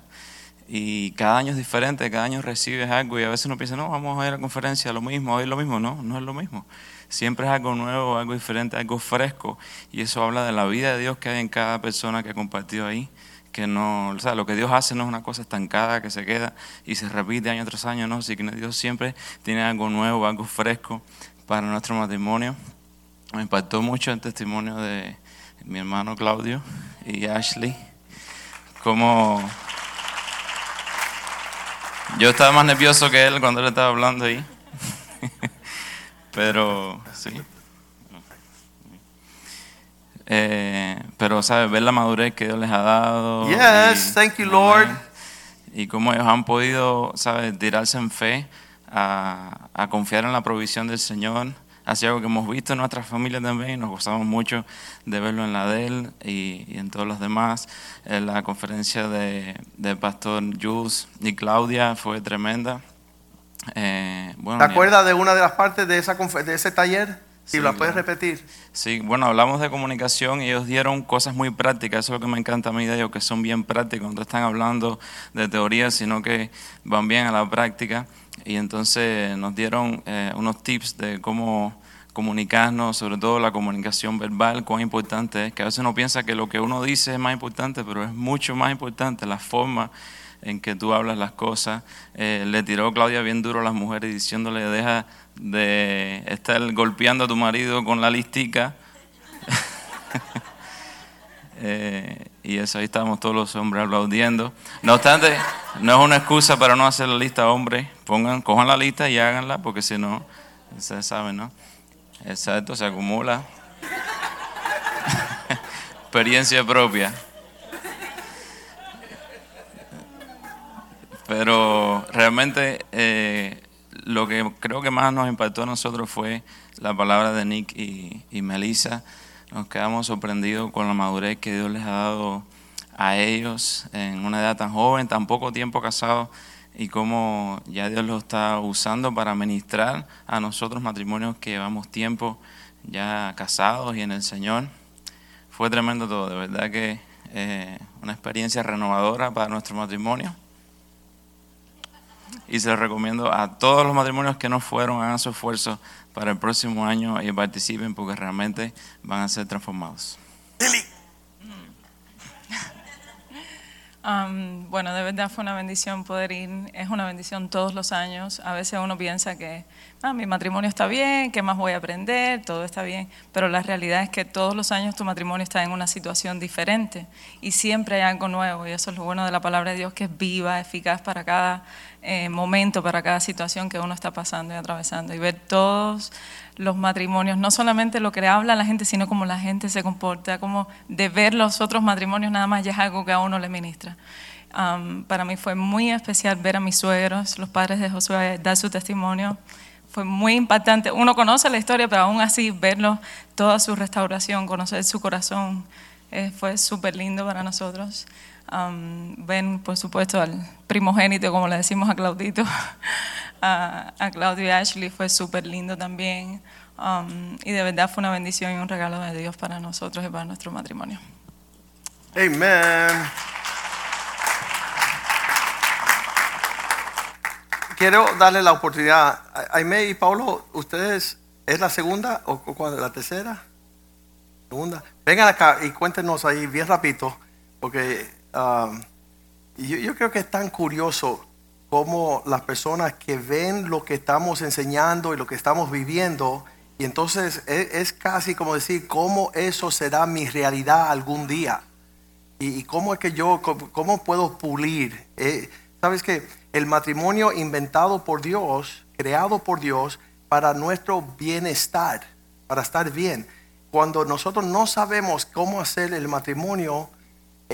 y cada año es diferente, cada año recibes algo y a veces uno piensa, no, vamos a ir a la conferencia, lo mismo, hoy lo mismo, no, no es lo mismo. Siempre es algo nuevo, algo diferente, algo fresco, y eso habla de la vida de Dios que hay en cada persona que ha compartido ahí que no, o sea, lo que Dios hace no es una cosa estancada que se queda y se repite año tras año, no, sino que Dios siempre tiene algo nuevo, algo fresco para nuestro matrimonio. Me impactó mucho el testimonio de mi hermano Claudio y Ashley, como yo estaba más nervioso que él cuando él estaba hablando ahí, pero sí. Eh, pero, ¿sabes? Ver la madurez que Dios les ha dado. Yes, y- thank you, Lord. Y cómo ellos han podido, ¿sabes? Tirarse en fe a, a confiar en la provisión del Señor. Así algo que hemos visto en nuestra familia también y nos gozamos mucho de verlo en la de él y, y en todos los demás. En la conferencia de, de Pastor Jules y Claudia fue tremenda. Eh, bueno, ¿Te acuerdas de una de las partes de, esa, de ese taller? Si Sí, la puedes repetir. Sí, bueno, hablamos de comunicación y ellos dieron cosas muy prácticas, eso es lo que me encanta a mí de ellos, que son bien prácticos, no están hablando de teoría, sino que van bien a la práctica. Y entonces nos dieron eh, unos tips de cómo comunicarnos, sobre todo la comunicación verbal, cuán importante es, que a veces uno piensa que lo que uno dice es más importante, pero es mucho más importante la forma en que tú hablas las cosas. Eh, le tiró Claudia bien duro a las mujeres diciéndole, deja de estar golpeando a tu marido con la listica. Eh, y eso ahí estábamos todos los hombres aplaudiendo. No obstante, no es una excusa para no hacer la lista, hombres. Pongan, cojan la lista y háganla, porque si no, ustedes saben, ¿no? Exacto, se acumula. Experiencia propia. Pero realmente eh, lo que creo que más nos impactó a nosotros fue la palabra de Nick y, y Melissa. Nos quedamos sorprendidos con la madurez que Dios les ha dado a ellos en una edad tan joven, tan poco tiempo casados, y cómo ya Dios los está usando para ministrar a nosotros matrimonios que llevamos tiempo ya casados y en el Señor. Fue tremendo todo, de verdad que eh, una experiencia renovadora para nuestro matrimonio. Y se lo recomiendo a todos los matrimonios que no fueron, hagan su esfuerzo para el próximo año y participen porque realmente van a ser transformados. Um, bueno, de verdad fue una bendición poder ir. Es una bendición todos los años. A veces uno piensa que ah, mi matrimonio está bien, ¿qué más voy a aprender? Todo está bien. Pero la realidad es que todos los años tu matrimonio está en una situación diferente y siempre hay algo nuevo. Y eso es lo bueno de la palabra de Dios, que es viva, eficaz para cada eh, momento, para cada situación que uno está pasando y atravesando. Y ver todos los matrimonios, no solamente lo que habla la gente, sino cómo la gente se comporta, como de ver los otros matrimonios nada más ya es algo que a uno le ministra. Um, para mí fue muy especial ver a mis suegros, los padres de Josué, dar su testimonio. Fue muy impactante. Uno conoce la historia, pero aún así verlo, toda su restauración, conocer su corazón, eh, fue súper lindo para nosotros. Um, ven, por supuesto, al primogénito, como le decimos a Claudito, a, Claudio y Ashley, fue súper lindo también. Um, y de verdad fue una bendición y un regalo de Dios para nosotros y para nuestro matrimonio. Amen. Quiero darle la oportunidad. Aime y Pablo, ¿ustedes es la segunda o o? ¿La tercera? Segunda. Vengan acá y cuéntenos ahí bien rapidito, porque yo, creo que es tan curioso cómo las personas que ven lo que estamos enseñando y lo que estamos viviendo, y entonces es, es casi como decir, cómo eso será mi realidad algún día y, cómo es que yo, cómo, cómo puedo pulir. Eh, Sabes que el matrimonio inventado por Dios, creado por Dios para nuestro bienestar, para estar bien. Cuando nosotros no sabemos cómo hacer el matrimonio,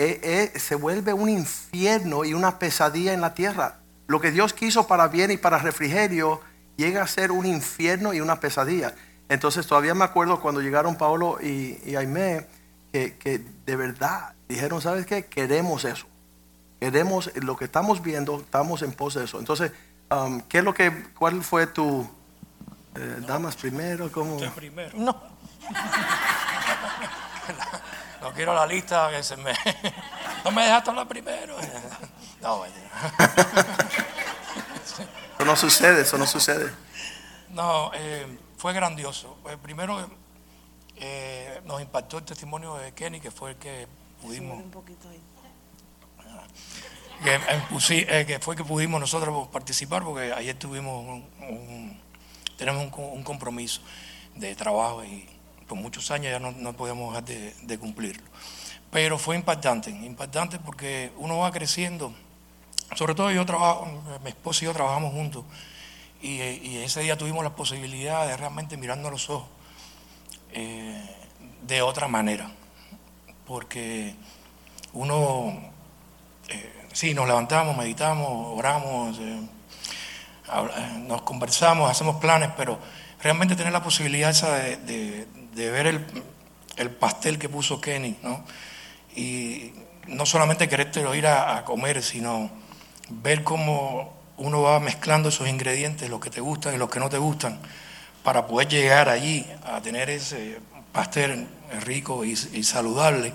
eh, eh, se vuelve un infierno y una pesadilla en la tierra. Lo que Dios quiso para bien y para refrigerio llega a ser un infierno y una pesadilla. Entonces todavía me acuerdo cuando llegaron Pablo y, y Aimé, que, que de verdad dijeron, ¿sabes qué? Queremos eso. Queremos lo que estamos viendo, estamos en pos de eso. Entonces, um, ¿qué es lo que, cuál fue tu, eh, damas primero? ¿cómo? Usted primero. No. No quiero la lista que se me. No me dejaste hablar primero. No. Eso no sucede, eso no sucede. No, eh, fue grandioso. Eh, primero eh, nos impactó el testimonio de Kenny, que fue el que pudimos. Que, eh, pusi- eh, que fue que pudimos nosotros participar, porque ayer tuvimos un, un- tenemos un compromiso de trabajo y por muchos años ya no, no podíamos dejar de, cumplirlo. Pero fue impactante, impactante porque uno va creciendo. Sobre todo yo trabajo, mi esposa y yo trabajamos juntos. Y, ese día tuvimos la posibilidad de realmente mirarnos a los ojos eh, de otra manera. Porque uno, eh, sí, nos levantamos, meditamos, oramos, eh, nos conversamos, hacemos planes, pero realmente tener la posibilidad esa de, ver el, el pastel que puso Kenny, ¿no? Y no solamente querértelo ir a, comer, sino ver cómo uno va mezclando esos ingredientes, los que te gustan y los que no te gustan, para poder llegar allí a tener ese pastel rico y, saludable.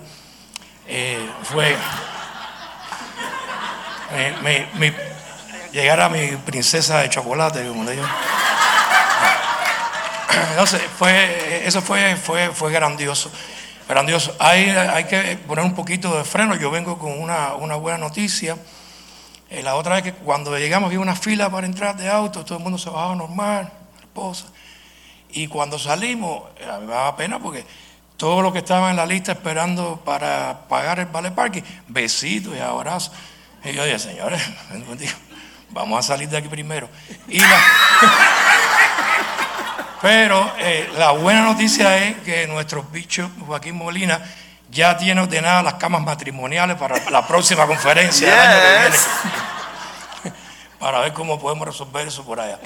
Eh, fue llegar a mi princesa de chocolate, como le digo. Sé, fue, eso fue, fue, fue grandioso. Grandioso. Hay, hay que poner un poquito de freno. Yo vengo con una, una buena noticia. Eh, la otra vez que cuando llegamos había una fila para entrar de auto, todo el mundo se bajaba normal, esposa. Y cuando salimos, eh, me daba pena porque todos los que estaban en la lista esperando para pagar el vale parking, besitos y abrazos. Y yo dije, señores, vamos a salir de aquí primero. Y la- Pero eh, la buena noticia es que nuestro bicho Joaquín Molina ya tiene ordenadas las camas matrimoniales para la próxima conferencia del año que viene. para ver cómo podemos resolver eso por allá.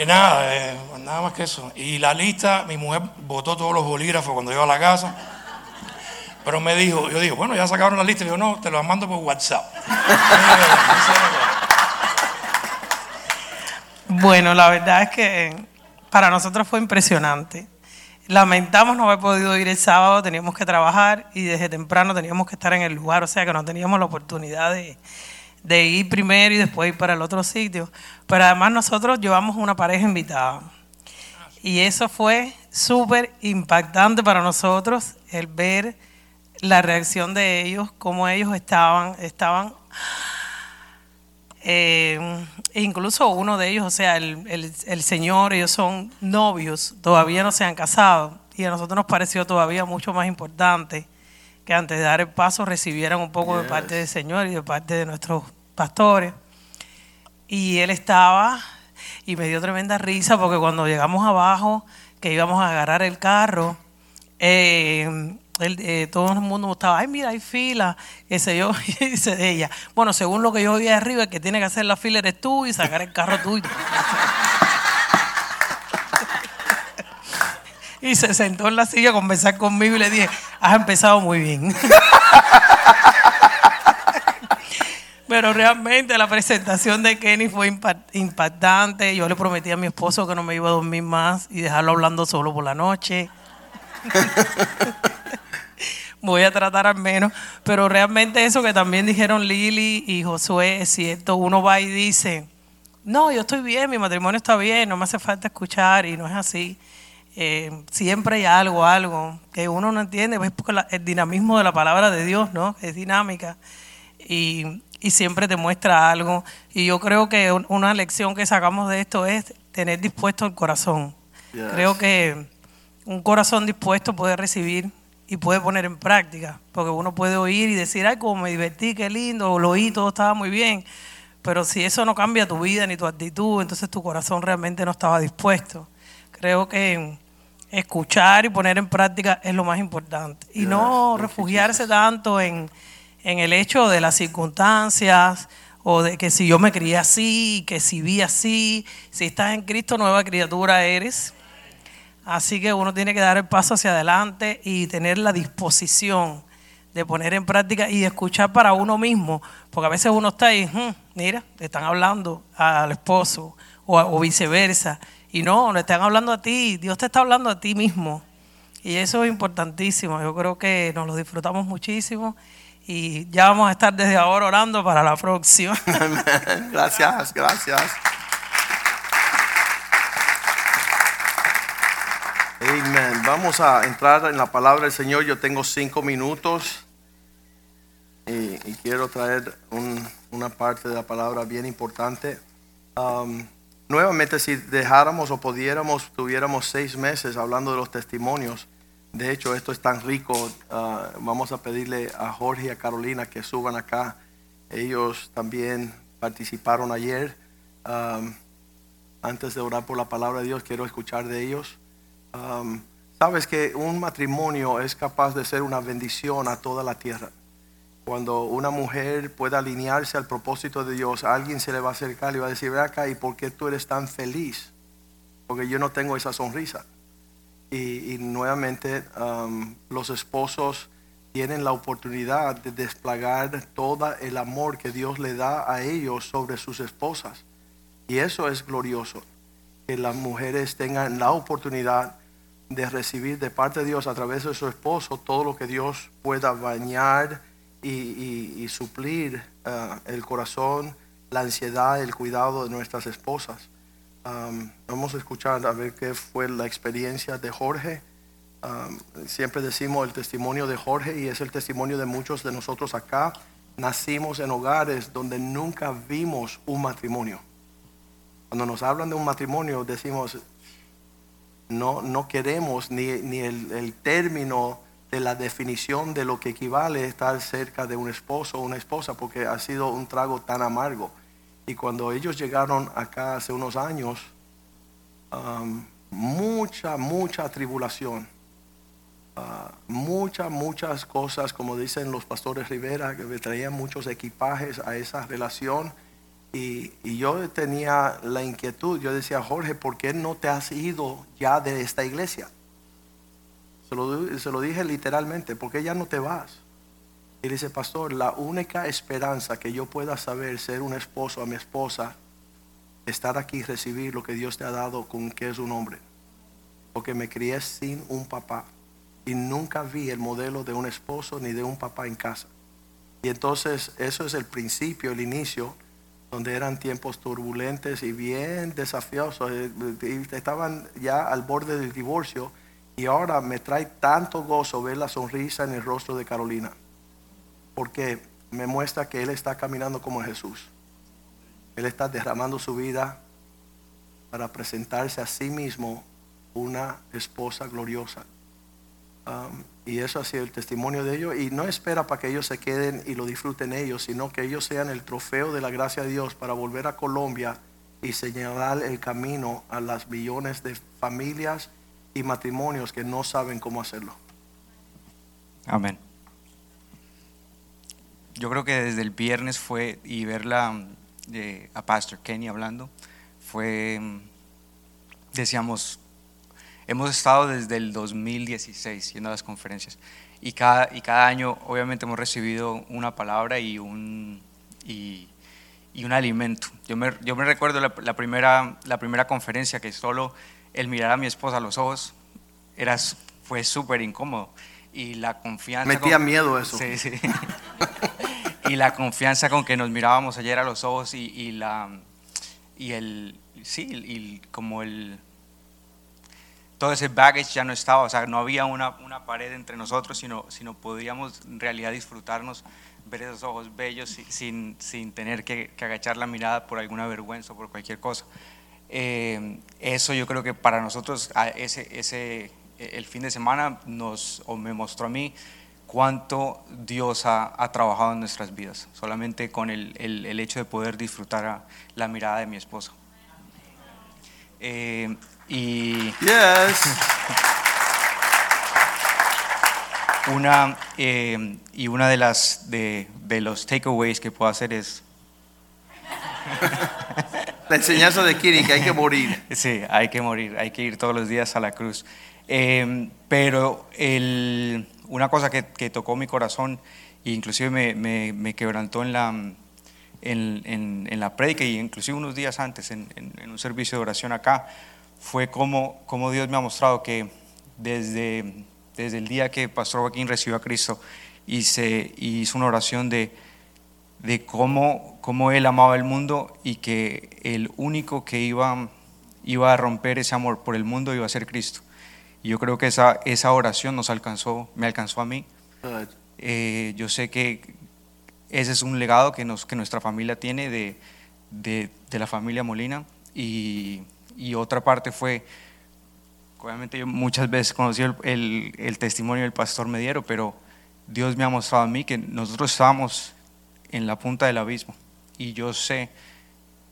Y nada, eh, nada más que eso. Y la lista, mi mujer botó todos los bolígrafos cuando iba a la casa. Pero me dijo, yo digo, bueno, ya sacaron la lista. Y yo, no, te lo mando por WhatsApp. Bueno, la verdad es que para nosotros fue impresionante. Lamentamos no haber podido ir el sábado, teníamos que trabajar y desde temprano teníamos que estar en el lugar, o sea que no teníamos la oportunidad de, ir primero y después ir para el otro sitio. Pero además nosotros llevamos una pareja invitada. Y eso fue súper impactante para nosotros, el ver la reacción de ellos, cómo ellos estaban, estaban, eh, e incluso uno de ellos, o sea, el, el, el Señor, ellos son novios, todavía no se han casado, y a nosotros nos pareció todavía mucho más importante que antes de dar el paso recibieran un poco de parte del Señor y de parte de nuestros pastores. Y él estaba, y me dio tremenda risa porque cuando llegamos abajo, que íbamos a agarrar el carro, eh, eh, todo el mundo estaba, ay, mira, hay fila, sé yo, y dice ella, bueno, según lo que yo vi arriba, el que tiene que hacer la fila eres tú y sacar el carro tuyo. y se sentó en la silla a conversar conmigo y le dije, has empezado muy bien. Pero realmente la presentación de Kenny fue impa- impactante. Yo le prometí a mi esposo que no me iba a dormir más y dejarlo hablando solo por la noche. Voy a tratar al menos. Pero realmente eso que también dijeron Lili y Josué es cierto. Uno va y dice, no, yo estoy bien, mi matrimonio está bien, no me hace falta escuchar y no es así. Eh, siempre hay algo, algo que uno no entiende, es porque la- el dinamismo de la palabra de Dios, ¿no? Es dinámica y, y siempre te muestra algo. Y yo creo que un- una lección que sacamos de esto es tener dispuesto el corazón. Yes. Creo que un corazón dispuesto puede recibir y puede poner en práctica, porque uno puede oír y decir, ay, como me divertí, qué lindo, o lo oí, todo estaba muy bien. Pero si eso no cambia tu vida ni tu actitud, entonces tu corazón realmente no estaba dispuesto. Creo que escuchar y poner en práctica es lo más importante. Y no refugiarse tanto en, en el hecho de las circunstancias o de que si yo me crié así, que si vi así, si estás en Cristo, nueva criatura eres. Así que uno tiene que dar el paso hacia adelante y tener la disposición de poner en práctica y de escuchar para uno mismo, porque a veces uno está ahí, "Hmm, mira, le están hablando al esposo o, o viceversa, y no, le están hablando a ti, Dios te está hablando a ti mismo. Y eso es importantísimo, yo creo que nos lo disfrutamos muchísimo y ya vamos a estar desde ahora orando para la próxima. Gracias, gracias. Amén. Vamos a entrar en la palabra del Señor. Yo tengo cinco minutos y, quiero traer un- una parte de la palabra bien importante. Um, nuevamente, si dejáramos o pudiéramos, tuviéramos seis meses hablando de los testimonios. De hecho, esto es tan rico. ah, vamos a pedirle a Jorge y a Carolina que suban acá. Ellos también participaron ayer. Um, antes de orar por la palabra de Dios, quiero escuchar de ellos. Sabes que un matrimonio es capaz de ser una bendición a toda la tierra. Cuando una mujer pueda alinearse al propósito de Dios, alguien se le va a acercar y va a decir, ve acá, ¿y por qué tú eres tan feliz? Porque yo no tengo esa sonrisa. Y, nuevamente los esposos tienen la oportunidad de desplegar todo el amor que Dios le da a ellos sobre sus esposas. Y eso es glorioso, que las mujeres tengan la oportunidad de recibir de parte de Dios a través de su esposo todo lo que Dios pueda bañar y, y- y suplir ah, el corazón, la ansiedad, el cuidado de nuestras esposas. Um, vamos a escuchar a ver qué fue la experiencia de Jorge. Um, siempre decimos el testimonio de Jorge y es el testimonio de muchos de nosotros acá. Nacimos en hogares donde nunca vimos un matrimonio. Cuando nos hablan de un matrimonio decimos, no, no queremos ni, ni el, término de la definición de lo que equivale estar cerca de un esposo o una esposa, porque ha sido un trago tan amargo. Y cuando ellos llegaron acá hace unos años, um, mucha, mucha tribulación, ah, muchas, muchas cosas, como dicen los pastores Rivera, que traían muchos equipajes a esa relación. Y, yo tenía la inquietud, yo decía, Jorge, ¿por qué no te has ido ya de esta iglesia? Se lo, se lo dije literalmente, ¿por qué ya no te vas? Y dice, pastor, la única esperanza que yo pueda saber ser un esposo a mi esposa, estar aquí y recibir lo que Dios te ha dado con que es un hombre. Porque me crié sin un papá y nunca vi el modelo de un esposo ni de un papá en casa. Y entonces eso es el principio, el inicio, donde eran tiempos turbulentes y bien desafiosos. eh, y Estaban ya al borde del divorcio Y ahora me trae tanto gozo ver la sonrisa en el rostro de Carolina, porque me muestra que él está caminando como Jesús. Él está derramando su vida para presentarse a sí mismo una esposa gloriosa. Y eso ha sido el testimonio de ellos. Y no espera para que ellos se queden y lo disfruten ellos, sino que ellos sean el trofeo de la gracia de Dios para volver a Colombia y señalar el camino a las millones de familias y matrimonios que no saben cómo hacerlo. Amén. Yo creo que desde el viernes fue, y verla de, a Pastor Kenny hablando, fue, mm, decíamos, hemos estado desde el 2016 yendo a las conferencias y cada, y cada año obviamente hemos recibido una palabra y un, y, y un alimento. Yo me, yo me recuerdo la, la, primera, la primera conferencia que solo el mirar a mi esposa a los ojos era, fue súper incómodo y la confianza... Metía con, miedo eso. Sí, sí. y la confianza con que nos mirábamos ayer a los ojos y, y la y el sí y como el todo ese baggage ya no estaba o sea no había una, una pared entre nosotros sino sino podíamos en realidad disfrutarnos ver esos ojos bellos sin, sin tener que, que agachar la mirada por alguna vergüenza o por cualquier cosa eh, eso yo creo que para nosotros ese ese el fin de semana nos o me mostró a mí cuánto Dios ha, ha, trabajado en nuestras vidas, solamente con el, el, el hecho de poder disfrutar a, la mirada de mi esposa. Eh, y yes. una, eh, y una de, las, de, de los takeaways que puedo hacer es... la enseñanza de Kiri, que hay que morir. Sí, hay que morir, hay que ir todos los días a la cruz. Eh, pero el una cosa que, que, tocó mi corazón e inclusive me, me, me quebrantó en la, en, en, en, la prédica y inclusive unos días antes en, en, un servicio de oración acá, fue como, como Dios me ha mostrado que desde, desde el día que Pastor Joaquín recibió a Cristo y se hizo una oración de, de cómo, cómo él amaba el mundo y que el único que iba, iba a romper ese amor por el mundo iba a ser Cristo. Y yo creo que esa, esa oración nos alcanzó, me alcanzó a mí. Eh, yo sé que ese es un legado que, nos, que nuestra familia tiene de, de, de la familia Molina. Y, y, otra parte fue, obviamente yo muchas veces conocí el, el, el testimonio del pastor Mediero, pero Dios me ha mostrado a mí que nosotros estábamos en la punta del abismo. Y yo sé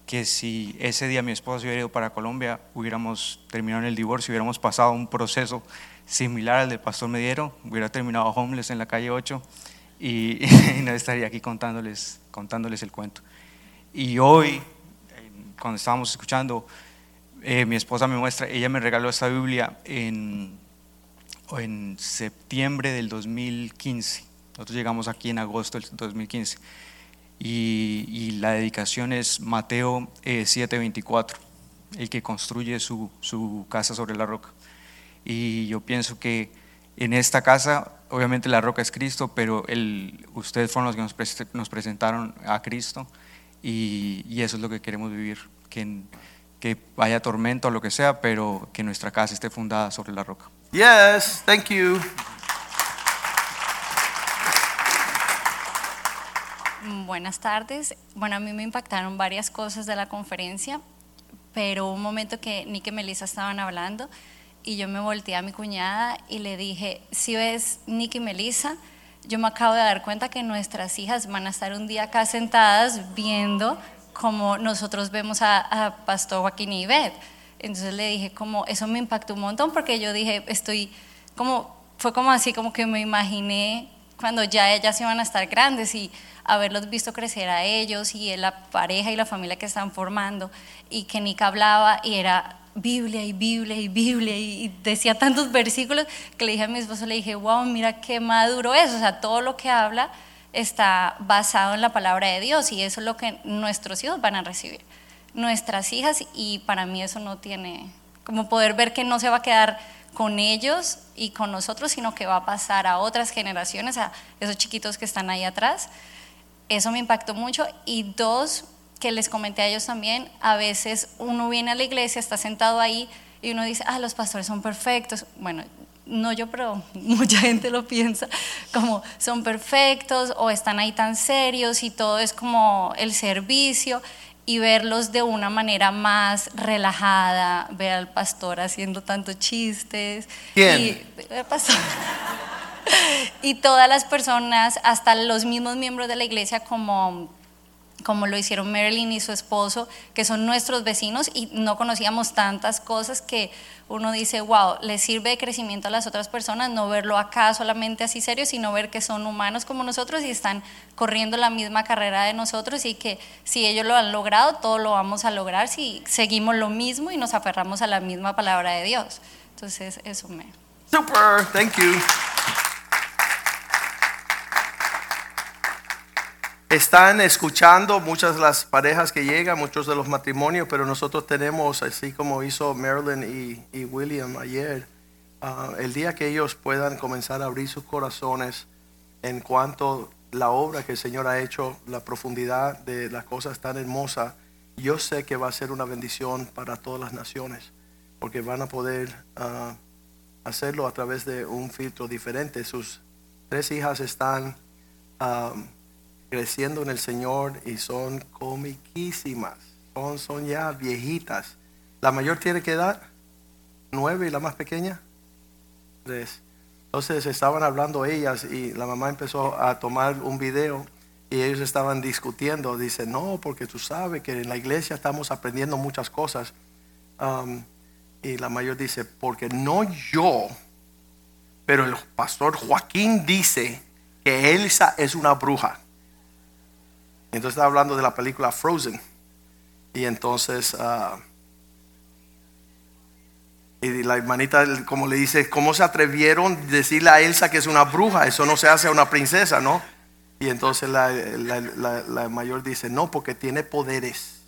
que si ese día mi esposo hubiera ido para Colombia, hubiéramos terminado en el divorcio, hubiéramos pasado un proceso similar al del pastor Mediero, hubiera terminado homeless en la calle 8 y, y, no estaría aquí contándoles, contándoles el cuento. Y hoy, cuando estábamos escuchando, eh, mi esposa me muestra, ella me regaló esta Biblia en, en septiembre del 2015. Nosotros llegamos aquí en agosto del 2015 y, y la dedicación es Mateo eh, 7:24, el que construye su, su casa sobre la roca. Y yo pienso que en esta casa, obviamente la roca es Cristo, pero el, ustedes fueron los que nos, pre nos presentaron a Cristo y, y, eso es lo que queremos vivir, que, que haya tormento o lo que sea, pero que nuestra casa esté fundada sobre la roca. Yes, thank you. Buenas tardes. Bueno, a mí me impactaron varias cosas de la conferencia, pero un momento que Nick y Melissa estaban hablando y yo me volteé a mi cuñada y le dije, si ves Nick y Melissa, yo me acabo de dar cuenta que nuestras hijas van a estar un día acá sentadas viendo como nosotros vemos a, a Pastor Joaquín y Beth. Entonces le dije como, eso me impactó un montón porque yo dije, estoy como, fue como así, como que me imaginé cuando ya ellas iban a estar grandes y haberlos visto crecer a ellos y la pareja y la familia que están formando y que Nika hablaba y era Biblia y Biblia y Biblia y decía tantos versículos que le dije a mi esposo, le dije, wow, mira qué maduro es, o sea, todo lo que habla está basado en la palabra de Dios y eso es lo que nuestros hijos van a recibir, nuestras hijas y para mí eso no tiene, como poder ver que no se va a quedar con ellos y con nosotros, sino que va a pasar a otras generaciones, a esos chiquitos que están ahí atrás. Eso me impactó mucho. Y dos, que les comenté a ellos también, a veces uno viene a la iglesia, está sentado ahí y uno dice, ah, los pastores son perfectos. Bueno, no yo, pero mucha gente lo piensa, como son perfectos o están ahí tan serios y todo es como el servicio y verlos de una manera más relajada, ver al pastor haciendo tantos chistes. ¿Quién? Y, el pastor. y todas las personas, hasta los mismos miembros de la iglesia como como lo hicieron Marilyn y su esposo, que son nuestros vecinos y no conocíamos tantas cosas que uno dice, wow, le sirve de crecimiento a las otras personas, no verlo acá solamente así serio, sino ver que son humanos como nosotros y están corriendo la misma carrera de nosotros y que si ellos lo han logrado, todo lo vamos a lograr si seguimos lo mismo y nos aferramos a la misma palabra de Dios. Entonces, eso me... Super, thank you. Están escuchando muchas de las parejas que llegan, muchos de los matrimonios, pero nosotros tenemos, así como hizo Marilyn y, William ayer, ah, el día que ellos puedan comenzar a abrir sus corazones en cuanto la obra que el Señor ha hecho, la profundidad de las cosas tan hermosas, yo sé que va a ser una bendición para todas las naciones, porque van a poder ah, hacerlo a través de un filtro diferente. Sus tres hijas están ah, creciendo en el Señor y son comiquísimas. Son, son ya viejitas. La mayor tiene que edad nueve y la más pequeña tres. Entonces estaban hablando ellas y la mamá empezó a tomar un video y ellos estaban discutiendo. Dice, no, porque tú sabes que en la iglesia estamos aprendiendo muchas cosas. Um, y la mayor dice, porque no yo, pero el pastor Joaquín dice que Elsa es una bruja. Entonces estaba hablando de la película Frozen. Y entonces, ah, y la hermanita, como le dice, ¿cómo se atrevieron a decirle a Elsa que es una bruja? Eso no se hace a una princesa, ¿no? Y entonces la, la- la mayor dice, no, porque tiene poderes.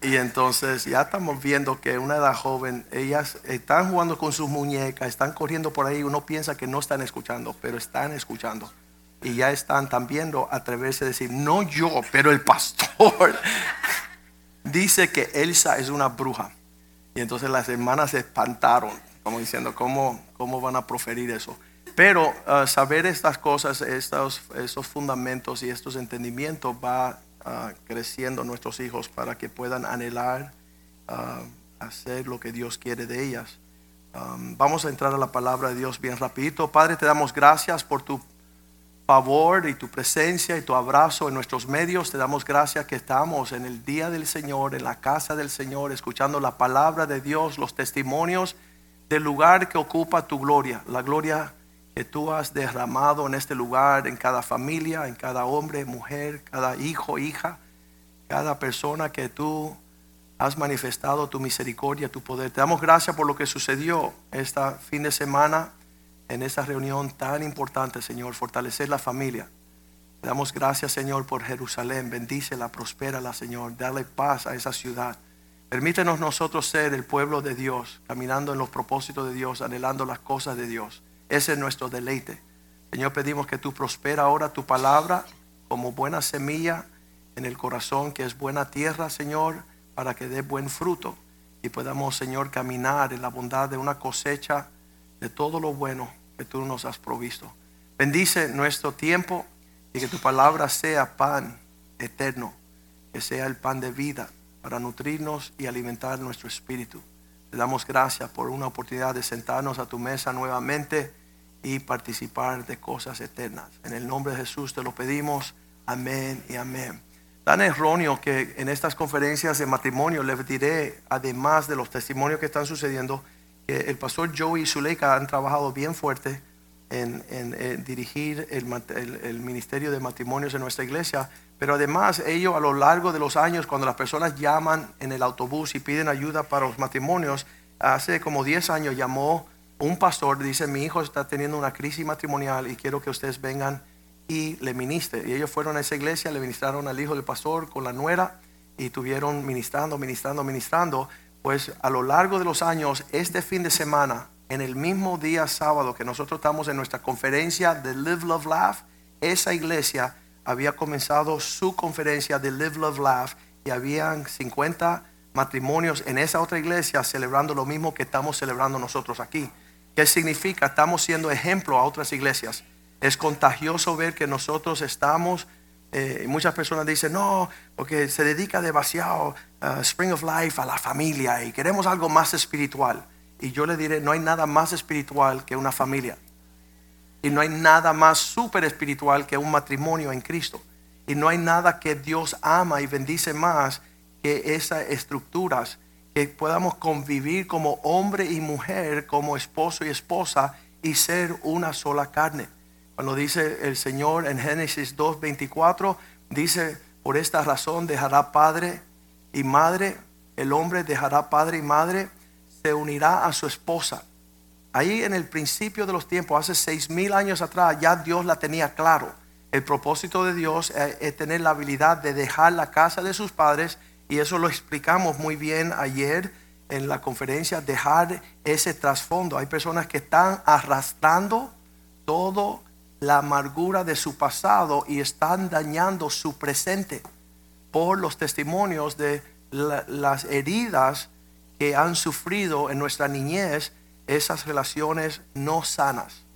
Y entonces ya estamos viendo que una edad joven, ellas están jugando con sus muñecas, están corriendo por ahí, uno piensa que no están escuchando, pero están escuchando. Y ya están también atreverse a decir, no yo, pero el pastor dice que Elsa es una bruja. Y entonces las hermanas se espantaron, como diciendo, ¿cómo, cómo van a proferir eso? Pero uh, saber estas cosas, estos, estos fundamentos y estos entendimientos va uh, creciendo nuestros hijos para que puedan anhelar uh, hacer lo que Dios quiere de ellas. Um, vamos a entrar a la palabra de Dios bien rapidito. Padre, te damos gracias por tu favor y tu presencia y tu abrazo en nuestros medios. Te damos gracias que estamos en el día del Señor, en la casa del Señor, escuchando la palabra de Dios, los testimonios del lugar que ocupa tu gloria, la gloria que tú has derramado en este lugar, en cada familia, en cada hombre, mujer, cada hijo, hija, cada persona que tú has manifestado tu misericordia, tu poder. Te damos gracias por lo que sucedió este fin de semana en esta reunión tan importante, Señor, fortalecer la familia. Le damos gracias, Señor, por Jerusalén. Bendícela, prospérala, Señor. Dale paz a esa ciudad. Permítenos nosotros ser el pueblo de Dios, caminando en los propósitos de Dios, anhelando las cosas de Dios. Ese es nuestro deleite. Señor, pedimos que tú prospera ahora tu palabra como buena semilla en el corazón, que es buena tierra, Señor, para que dé buen fruto y podamos, Señor, caminar en la bondad de una cosecha de todo lo bueno que tú nos has provisto. Bendice nuestro tiempo y que tu palabra sea pan eterno, que sea el pan de vida para nutrirnos y alimentar nuestro espíritu. Te damos gracias por una oportunidad de sentarnos a tu mesa nuevamente y participar de cosas eternas. En el nombre de Jesús te lo pedimos. Amén y amén. Tan erróneo que en estas conferencias de matrimonio les diré, además de los testimonios que están sucediendo, el pastor Joey y Zuleika han trabajado bien fuerte en, dirigir el ministerio de matrimonios en nuestra iglesia, pero además ellos a lo largo de los años, cuando las personas llaman en el autobús y piden ayuda para los matrimonios, hace como 10 años llamó un pastor, dice, mi hijo está teniendo una crisis matrimonial y quiero que ustedes vengan y le ministre. Y ellos fueron a esa iglesia, le ministraron al hijo del pastor con la nuera y tuvieron ministrando, ministrando, ministrando. Pues a lo largo de los años, este fin de semana, en el mismo día sábado que nosotros estamos en nuestra conferencia de Live, Love, Laugh, esa iglesia había comenzado su conferencia de Live, Love, Laugh y habían 50 matrimonios en esa otra iglesia celebrando lo mismo que estamos celebrando nosotros aquí. ¿Qué significa? Estamos siendo ejemplo a otras iglesias. Es contagioso ver que nosotros estamos, eh, muchas personas dicen, no, porque se dedica demasiado uh, Spring of Life a la familia y queremos algo más espiritual. Y yo le diré, no hay nada más espiritual que una familia. Y no hay nada más súper espiritual que un matrimonio en Cristo. Y no hay nada que Dios ama y bendice más que esas estructuras, que podamos convivir como hombre y mujer, como esposo y esposa y ser una sola carne. Cuando dice el Señor en Génesis 2.24, dice, por esta razón dejará padre y madre, el hombre dejará padre y madre, se unirá a su esposa. Ahí en el principio de los tiempos, hace seis mil años atrás, ya Dios la tenía claro. El propósito de Dios es tener la habilidad de dejar la casa de sus padres y eso lo explicamos muy bien ayer en la conferencia, dejar ese trasfondo. Hay personas que están arrastrando toda la amargura de su pasado y están dañando su presente por los testimonios de las heridas que han sufrido en nuestra niñez, esas relaciones no sanas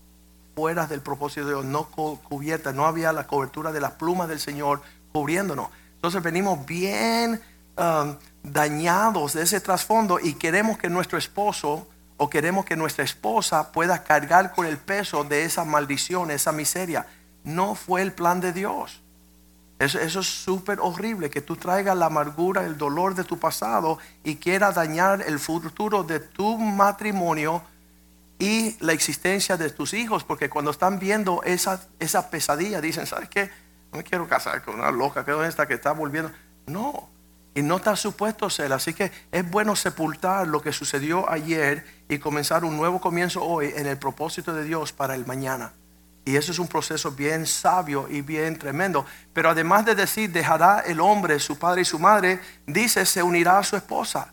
fuera del propósito de Dios, no cubierta, no había la cobertura de las plumas del Señor cubriéndonos. Entonces venimos bien um, dañados de ese trasfondo y queremos que nuestro esposo o queremos que nuestra esposa pueda cargar con el peso de esa maldición, esa miseria. No fue el plan de Dios. Eso, eso es súper horrible, que tú traigas la amargura, el dolor de tu pasado y quieras dañar el futuro de tu matrimonio y la existencia de tus hijos, porque cuando están viendo esa, esa pesadilla, dicen, ¿sabes qué? No me quiero casar con una loca, que es que está volviendo. No, y no está supuesto ser. Así que es bueno sepultar lo que sucedió ayer y comenzar un nuevo comienzo hoy en el propósito de Dios para el mañana. Y eso es un proceso bien sabio y bien tremendo. Pero además de decir, dejará el hombre, su padre y su madre, dice, se unirá a su esposa.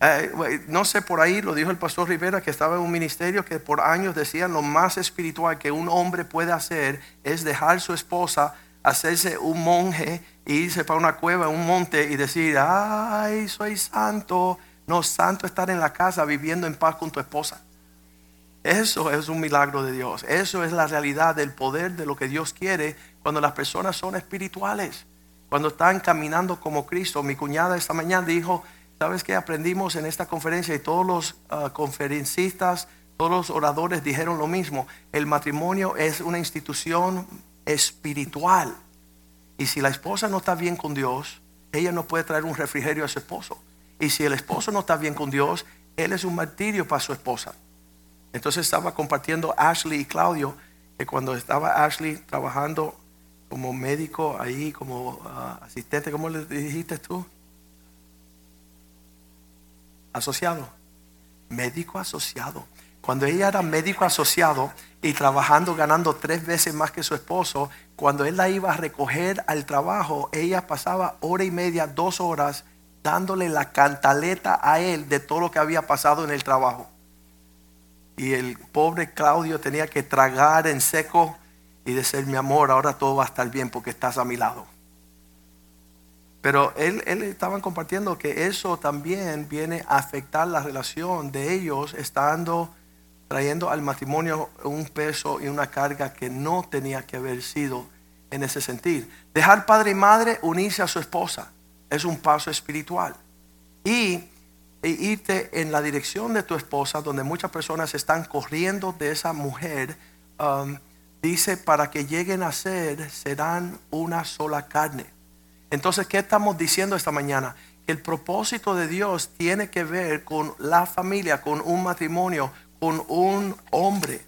Eh, no sé, por ahí lo dijo el pastor Rivera, que estaba en un ministerio que por años decían lo más espiritual que un hombre puede hacer es dejar su esposa, hacerse un monje e irse para una cueva, un monte y decir, ay, soy santo. No, santo estar en la casa viviendo en paz con tu esposa. Eso es un milagro de Dios. Eso es la realidad del poder de lo que Dios quiere cuando las personas son espirituales. Cuando están caminando como Cristo. Mi cuñada esta mañana dijo, ¿Sabes qué aprendimos en esta conferencia? Y todos los ah, conferencistas, todos los oradores dijeron lo mismo. El matrimonio es una institución espiritual. Y si la esposa no está bien con Dios, ella no puede traer un refrigerio a su esposo. Y si el esposo no está bien con Dios, él es un martirio para su esposa. Entonces estaba compartiendo Ashley y Claudio que cuando estaba Ashley trabajando como médico ahí, como ah, asistente, ¿cómo le dijiste tú? asociado. Médico asociado. Cuando ella era médico asociado y trabajando, ganando tres veces más que su esposo, cuando él la iba a recoger al trabajo, ella pasaba hora y media, dos horas, dándole la cantaleta a él de todo lo que había pasado en el trabajo. Y el pobre Claudio tenía que tragar en seco y decir, mi amor, ahora todo va a estar bien porque estás a mi lado. Pero él, él compartiendo que eso también viene a afectar la relación de ellos, estando trayendo al matrimonio un peso y una carga que no tenía que haber sido en ese sentido. Dejar padre y madre, unirse a su esposa, es un paso espiritual. Y e irte en la dirección de tu esposa, donde muchas personas están corriendo de esa mujer, um, dice, para que lleguen a ser, serán una sola carne. Entonces, ¿qué estamos diciendo esta mañana? El propósito de Dios tiene que ver con la familia, con un matrimonio, con un hombre.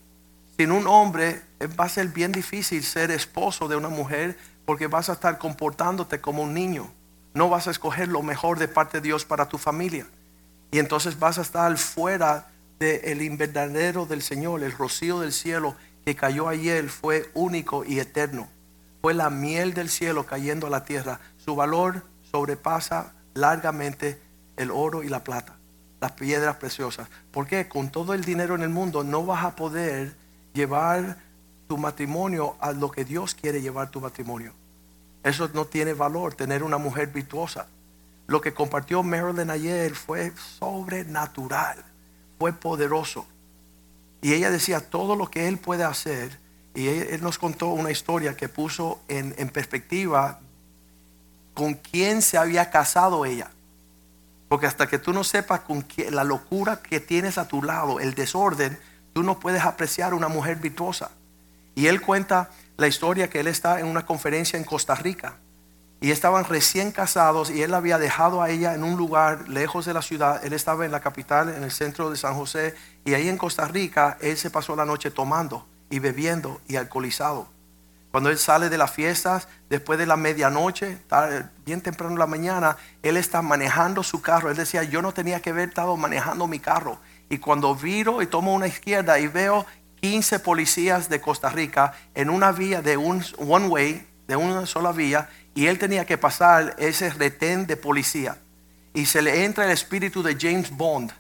Sin un hombre eh, va a ser bien difícil ser esposo de una mujer porque vas a estar comportándote como un niño. No vas a escoger lo mejor de parte de Dios para tu familia. Y entonces vas a estar fuera del invernadero del Señor, el rocío del cielo que cayó ayer fue único y eterno. Fue la miel del cielo cayendo a la tierra. Su valor sobrepasa largamente el oro y la plata, las piedras preciosas. Porque con todo el dinero en el mundo no vas a poder llevar tu matrimonio a lo que Dios quiere llevar tu matrimonio. Eso no tiene valor, tener una mujer virtuosa. Lo que compartió Marilyn ayer fue sobrenatural, fue poderoso. Y ella decía todo lo que él puede hacer. Y él, nos contó una historia que puso en, en perspectiva con quién se había casado ella. Porque hasta que tú no sepas con quién- la locura que tienes a tu lado, el desorden, tú no puedes apreciar una mujer virtuosa. Y él cuenta la historia que él está en una conferencia en Costa Rica. Y estaban recién casados y él había dejado a ella en un lugar lejos de la ciudad. Él estaba en la capital, en el centro de San José. Y ahí en Costa Rica, él se pasó la noche tomando y bebiendo y alcoholizado. Cuando él sale de las fiestas, después de la medianoche, bien temprano en la mañana, él está manejando su carro. Él decía, yo no tenía que haber estado manejando mi carro. Y cuando viro y tomo una izquierda y veo 15 policías de Costa Rica en una vía de un one way, de una sola vía, y él tenía que pasar ese retén de policía. Y se le entra el espíritu de James Bond.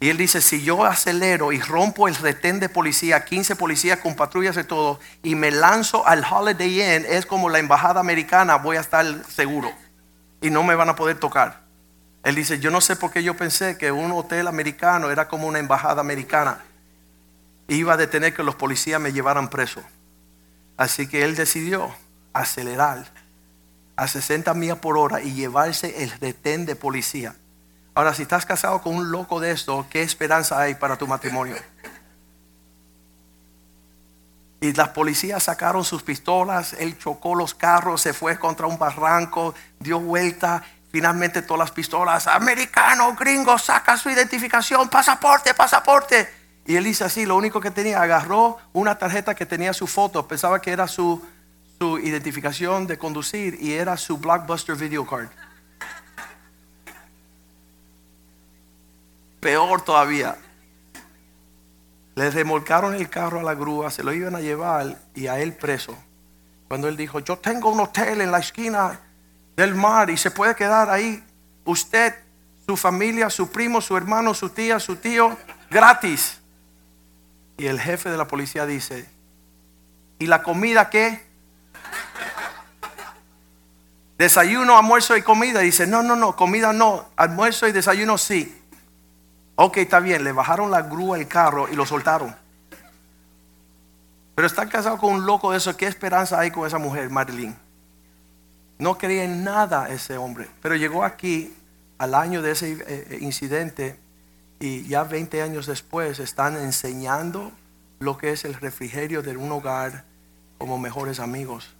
Y él dice, si yo acelero y rompo el retén de policía, 15 policías con patrullas y todo, y me lanzo al Holiday Inn, es como la embajada americana, voy a estar seguro. Y no me van a poder tocar. Él dice, yo no sé por qué yo pensé que un hotel americano era como una embajada americana. Iba a detener que los policías me llevaran preso. Así que él decidió acelerar a 60 millas por hora y llevarse el retén de policía. Ahora, si estás casado con un loco de esto, ¿qué esperanza hay para tu matrimonio? Y las policías sacaron sus pistolas, él chocó los carros, se fue contra un barranco, dio vuelta, finalmente todas las pistolas, americano, gringo, saca su identificación, pasaporte, pasaporte. Y él dice así, lo único que tenía, agarró una tarjeta que tenía su foto, pensaba que era su, su identificación de conducir y era su Blockbuster Video Card. Peor todavía. Le remolcaron el carro a la grúa, se lo iban a llevar y a él preso. Cuando él dijo, yo tengo un hotel en la esquina del mar y se puede quedar ahí usted, su familia, su primo, su hermano, su tía, su tío, gratis. Y el jefe de la policía dice, ¿y la comida qué? Desayuno, almuerzo y comida. Dice, no, no, no, comida no, almuerzo y desayuno sí. Ok, está bien, le bajaron la grúa al carro y lo soltaron. Pero está casado con un loco de eso. ¿Qué esperanza hay con esa mujer, Marilyn? No creía en nada ese hombre. Pero llegó aquí al año de ese eh, incidente y ya 20 años después están enseñando lo que es el refrigerio de un hogar como mejores amigos.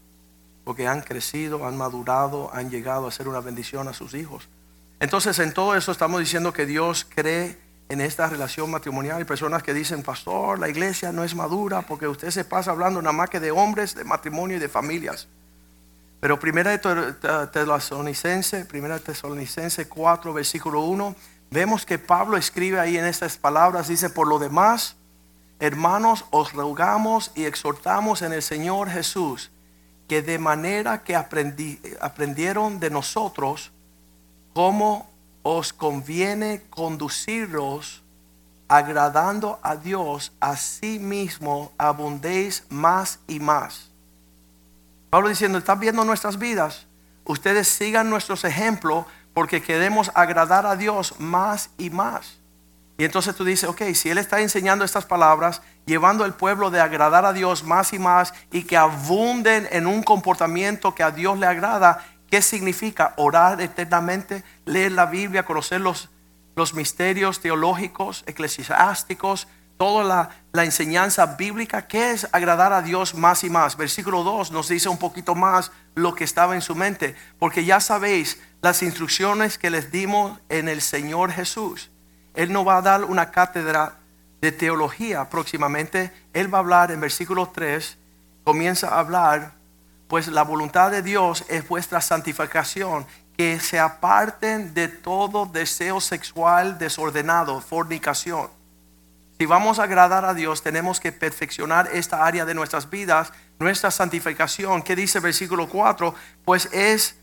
Porque han crecido, han madurado, han llegado a ser una bendición a sus hijos. Entonces, en todo eso estamos diciendo que Dios cree en esta relación matrimonial. Hay personas que dicen, pastor, la iglesia no es madura porque usted se pasa hablando nada más que de hombres, de matrimonio y de familias. Pero primera de Tesalonicense, primera de Tesalonicense 4, versículo 1, vemos que Pablo escribe ahí en estas palabras, dice, por lo demás, hermanos, os rogamos y exhortamos en el Señor Jesús, que de manera que aprendi- aprendieron de nosotros, cómo os conviene conduciros agradando a Dios, así mismo abundéis más y más. Pablo diciendo, están viendo nuestras vidas, ustedes sigan nuestros ejemplos porque queremos agradar a Dios más y más. Y entonces tú dices, ok, si Él está enseñando estas palabras, llevando al pueblo de agradar a Dios más y más y que abunden en un comportamiento que a Dios le agrada, ¿qué significa? Orar eternamente, leer la Biblia, conocer los, los misterios teológicos, eclesiásticos, toda la, la enseñanza bíblica. ¿Qué es agradar a Dios más y más? Versículo 2 nos dice un poquito más lo que estaba en su mente, porque ya sabéis las instrucciones que les dimos en el Señor Jesús. Él no va a dar una cátedra de teología próximamente. Él va a hablar en versículo 3, comienza a hablar, pues la voluntad de Dios es vuestra santificación, que se aparten de todo deseo sexual desordenado, fornicación. Si vamos a agradar a Dios, tenemos que perfeccionar esta área de nuestras vidas, nuestra santificación. ¿Qué dice el versículo 4? Pues es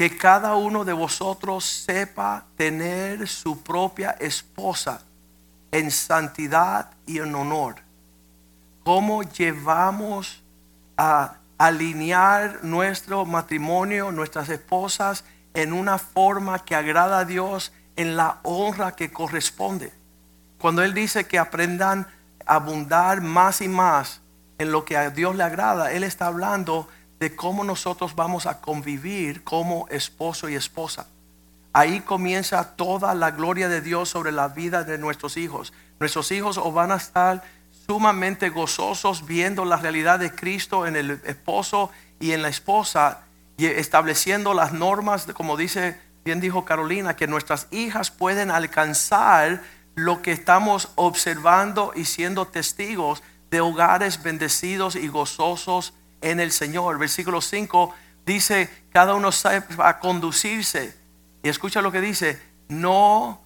que cada uno de vosotros sepa tener su propia esposa en santidad y en honor. ¿Cómo llevamos a alinear nuestro matrimonio, nuestras esposas, en una forma que agrada a Dios en la honra que corresponde. Cuando Él dice que aprendan a abundar más y más en lo que a Dios le agrada, Él está hablando cómo nosotros vamos a convivir como esposo y esposa. Ahí comienza toda la gloria de Dios sobre la vida de nuestros hijos. Nuestros hijos o van a estar sumamente gozosos viendo la realidad de Cristo en el esposo y en la esposa, y estableciendo las normas, como dice, bien dijo Carolina, que nuestras hijas pueden alcanzar lo que estamos observando y siendo testigos de hogares bendecidos y gozosos en el Señor. Versículo 5 dice, cada uno sabe a conducirse. Y escucha lo que dice, no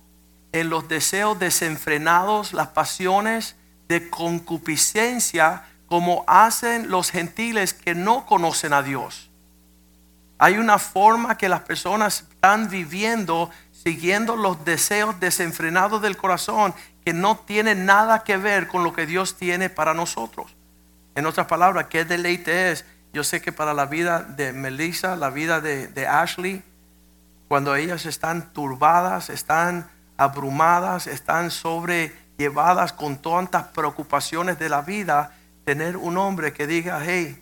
en los deseos desenfrenados, las pasiones de concupiscencia, como hacen los gentiles que no conocen a Dios. Hay una forma que las personas están viviendo siguiendo los deseos desenfrenados del corazón que no tienen nada que ver con lo que Dios tiene para nosotros. En otras palabras, ¿qué deleite es? Yo sé que para la vida de Melissa, la vida de, Ashley, cuando ellas están turbadas, están abrumadas, están sobrellevadas con tantas preocupaciones de la vida, tener un hombre que diga, hey,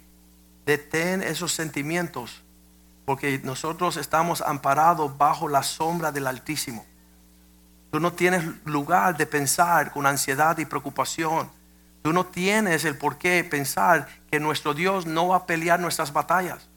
detén esos sentimientos, porque nosotros estamos amparados bajo la sombra del Altísimo. Tú no tienes lugar de pensar con ansiedad y preocupación. Tú no tienes el por qué pensar que nuestro Dios no va a pelear nuestras batallas.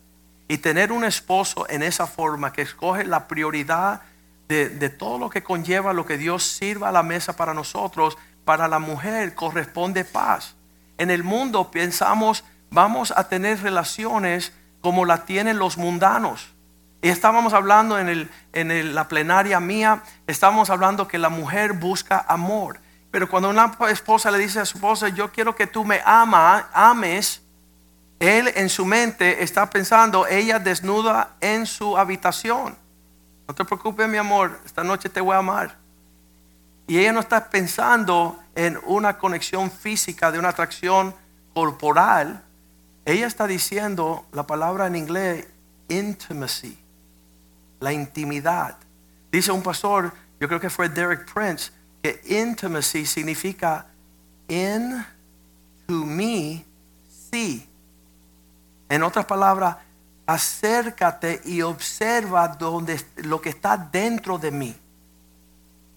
Y tener un esposo en esa forma que escoge la prioridad de, de, todo lo que conlleva lo que Dios sirva a la mesa para nosotros, para la mujer corresponde paz. En el mundo pensamos, vamos a tener relaciones como la tienen los mundanos. Y estábamos hablando en, el, en la plenaria mía, estábamos hablando que la mujer busca amor. Pero cuando una esposa le dice a su esposa, yo quiero que tú me ama, ames, él en su mente está pensando, ella desnuda en su habitación. No te preocupes, mi amor, esta noche te voy a amar. Y ella no está pensando en una conexión física, de una atracción corporal. Ella está diciendo la palabra en inglés, intimacy, la intimidad. Dice un pastor, yo creo que fue Derek Prince, intimacy significa in to me, sí. En otras palabras, acércate y observa donde, lo que está dentro de mí.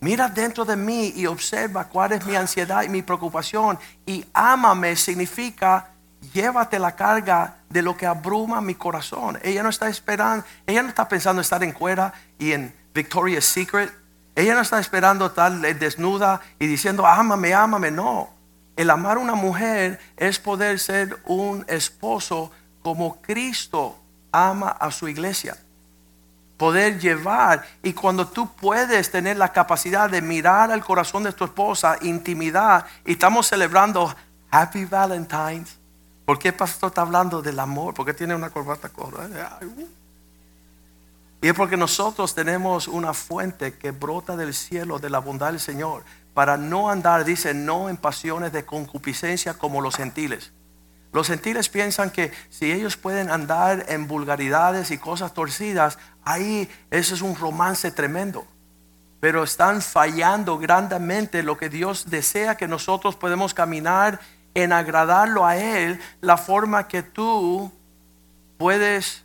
Mira dentro de mí y observa cuál es mi ansiedad y mi preocupación. Y ámame significa llévate la carga de lo que abruma mi corazón. Ella no está esperando, ella no está pensando estar en cuera y en Victoria's Secret. Ella no está esperando estar desnuda y diciendo, ámame, ámame. No. El amar a una mujer es poder ser un esposo como Cristo ama a su iglesia. Poder llevar y cuando tú puedes tener la capacidad de mirar al corazón de tu esposa, intimidad, y estamos celebrando Happy Valentine's. ¿Por qué el pastor está hablando del amor? Porque tiene una corbata corta. Y es porque nosotros tenemos una fuente que brota del cielo de la bondad del Señor para no andar, dice, no en pasiones de concupiscencia como los gentiles. Los gentiles piensan que si ellos pueden andar en vulgaridades y cosas torcidas, ahí eso es un romance tremendo. Pero están fallando grandemente lo que Dios desea que nosotros podemos caminar en agradarlo a Él, la forma que tú puedes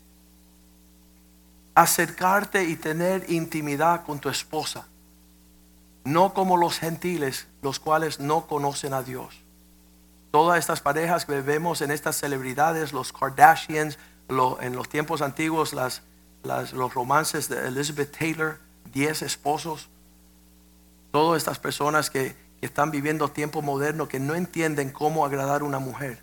acercarte y tener intimidad con tu esposa. No como los gentiles, los cuales no conocen a Dios. Todas estas parejas que vemos en estas celebridades, los Kardashians, en los tiempos antiguos, los romances de Elizabeth Taylor, 10 esposos, todas estas personas que, están viviendo tiempo moderno, que no entienden cómo agradar a una mujer,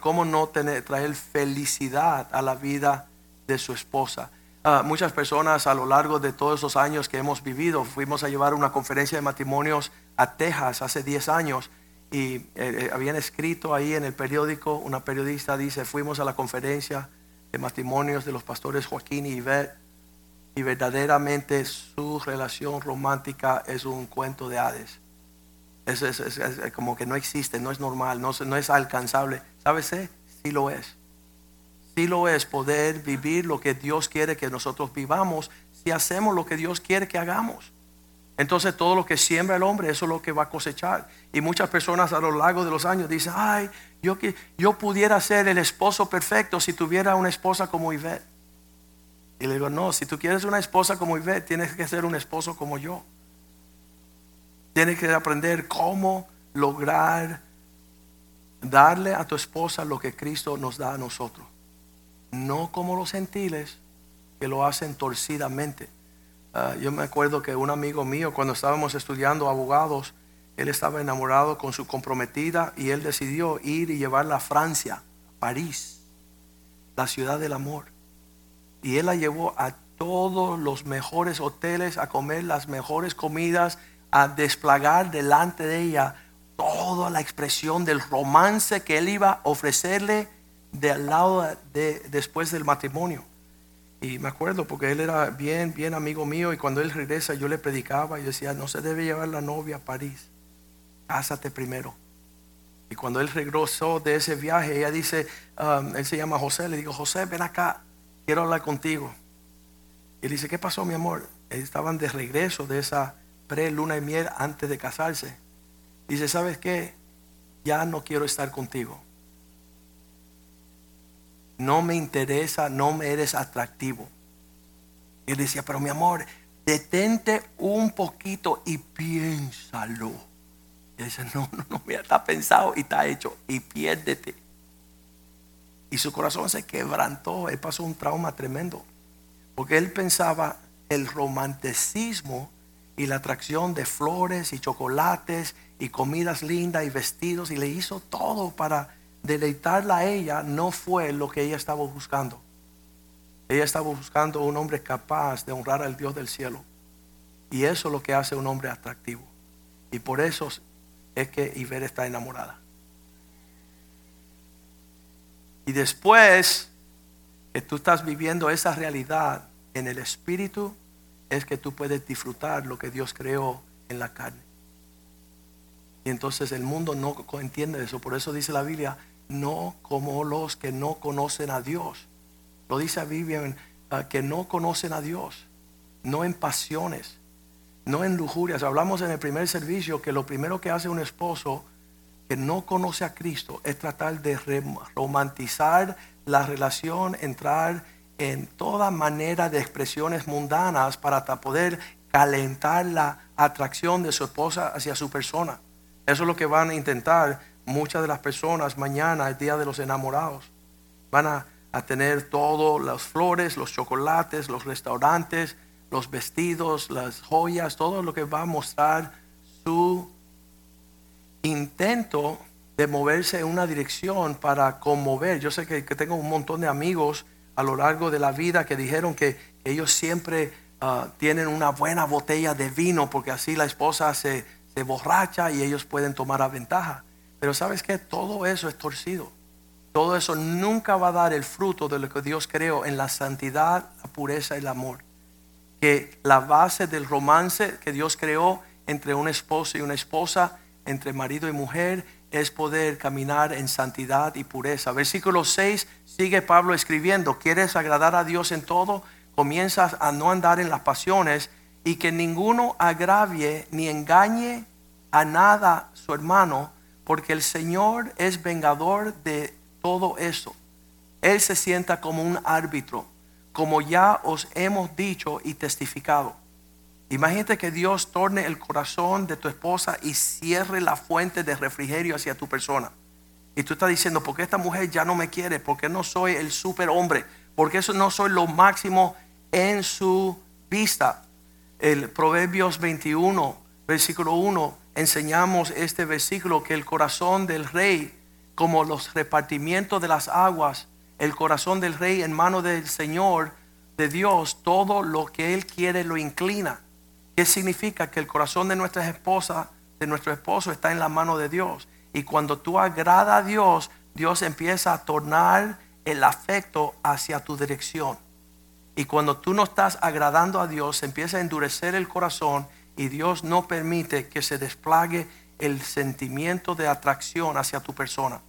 cómo, no tener, traer felicidad a la vida de su esposa. Ah, muchas personas a lo largo de todos esos años que hemos vivido, fuimos a llevar una conferencia de matrimonios a Texas hace 10 años y eh, eh, habían escrito ahí en el periódico, una periodista dice, fuimos a la conferencia de matrimonios de los pastores Joaquín y Ivette y verdaderamente su relación romántica es un cuento de hades. Es, como que no existe, no es normal, no, no es alcanzable. ¿Sabes? Sí lo es. Sí lo es poder vivir lo que Dios quiere que nosotros vivamos si hacemos lo que Dios quiere que hagamos. Entonces todo lo que siembra el hombre, eso es lo que va a cosechar. Y muchas personas a lo largo de los años dicen, ay, yo, yo pudiera ser el esposo perfecto si tuviera una esposa como Ivette. Y le digo, no, si tú quieres una esposa como Ivette, tienes que ser un esposo como yo. Tienes que aprender cómo lograr darle a tu esposa lo que Cristo nos da a nosotros. No como los gentiles que lo hacen torcidamente. Ah, yo me acuerdo que un amigo mío, cuando estábamos estudiando abogados, él estaba enamorado con su comprometida y él decidió ir y llevarla a Francia, París, la ciudad del amor. Y él la llevó a todos los mejores hoteles, a comer las mejores comidas, a desplegar delante de ella toda la expresión del romance que él iba a ofrecerle del lado de, después del matrimonio. Y me acuerdo porque él era bien, bien amigo mío y cuando él regresa yo le predicaba y decía, no se debe llevar la novia a París, cásate primero. Y cuando él regresó de ese viaje, ella dice, um, él se llama José, le digo, José, ven acá, quiero hablar contigo. Y él dice, ¿qué pasó mi amor? Estaban de regreso de esa pre-luna y miel antes de casarse. Dice, ¿sabes qué? Ya no quiero estar contigo. No me interesa, no me eres atractivo. Y él decía, pero mi amor, detente un poquito y piénsalo. Y dice, no, no, no, mira, está pensado y está hecho. Y piérdete. Y su corazón se quebrantó. Él pasó un trauma tremendo. Porque él pensaba el romanticismo y la atracción de flores y chocolates y comidas lindas y vestidos y le hizo todo para deleitarla a ella, no fue lo que ella estaba buscando. Ella estaba buscando un hombre capaz de honrar al Dios del cielo. Y eso es lo que hace un hombre atractivo. Y por eso es que Iber está enamorada. Y después que tú estás viviendo esa realidad en el espíritu, es que tú puedes disfrutar lo que Dios creó en la carne. Y entonces el mundo no entiende eso. Por eso dice la Biblia, no como los que no conocen a Dios. Lo dice la Biblia ah, que no conocen a Dios. No en pasiones, no en lujurias. Hablamos en el primer servicio que lo primero que hace un esposo que no conoce a Cristo es tratar de romantizar la relación, entrar en toda manera de expresiones mundanas para poder calentar la atracción de su esposa hacia su persona. Eso es lo que van a intentar muchas de las personas mañana, el día de los enamorados. Van a, tener todas las flores, los chocolates, los restaurantes, los vestidos, las joyas, todo lo que va a mostrar su intento de moverse en una dirección para conmover. Yo sé que, tengo un montón de amigos a lo largo de la vida que dijeron que ellos siempre ah, tienen una buena botella de vino porque así la esposa se, se borracha y ellos pueden tomar a ventaja. Pero sabes que todo eso es torcido. Todo eso nunca va a dar el fruto de lo que Dios creó en la santidad, la pureza y el amor. Que la base del romance que Dios creó entre un esposo y una esposa, entre marido y mujer, es poder caminar en santidad y pureza. Versículo 6 sigue Pablo escribiendo, ¿quieres agradar a Dios en todo? Comienzas a no andar en las pasiones y que ninguno agravie ni engañe a nada su hermano, porque el Señor es vengador de todo eso. Él se sienta como un árbitro, como ya os hemos dicho y testificado. Imagínate que Dios torne el corazón de tu esposa y cierre la fuente de refrigerio hacia tu persona. Y tú estás diciendo, ¿por qué esta mujer ya no me quiere? ¿Por qué no soy el superhombre? ¿Por qué no soy lo máximo en su vista? el Proverbios 21, versículo 1, enseñamos este versículo que el corazón del rey, como los repartimientos de las aguas, el corazón del rey en mano del Señor, de Dios, todo lo que Él quiere lo inclina. ¿Qué significa? Que el corazón de nuestras esposas, de nuestro esposo, está en la mano de Dios. Y cuando tú agrada a Dios, Dios empieza a tornar el afecto hacia tu dirección. Y cuando tú no estás agradando a Dios, empieza a endurecer el corazón y Dios no permite que se desplague el sentimiento de atracción hacia tu persona.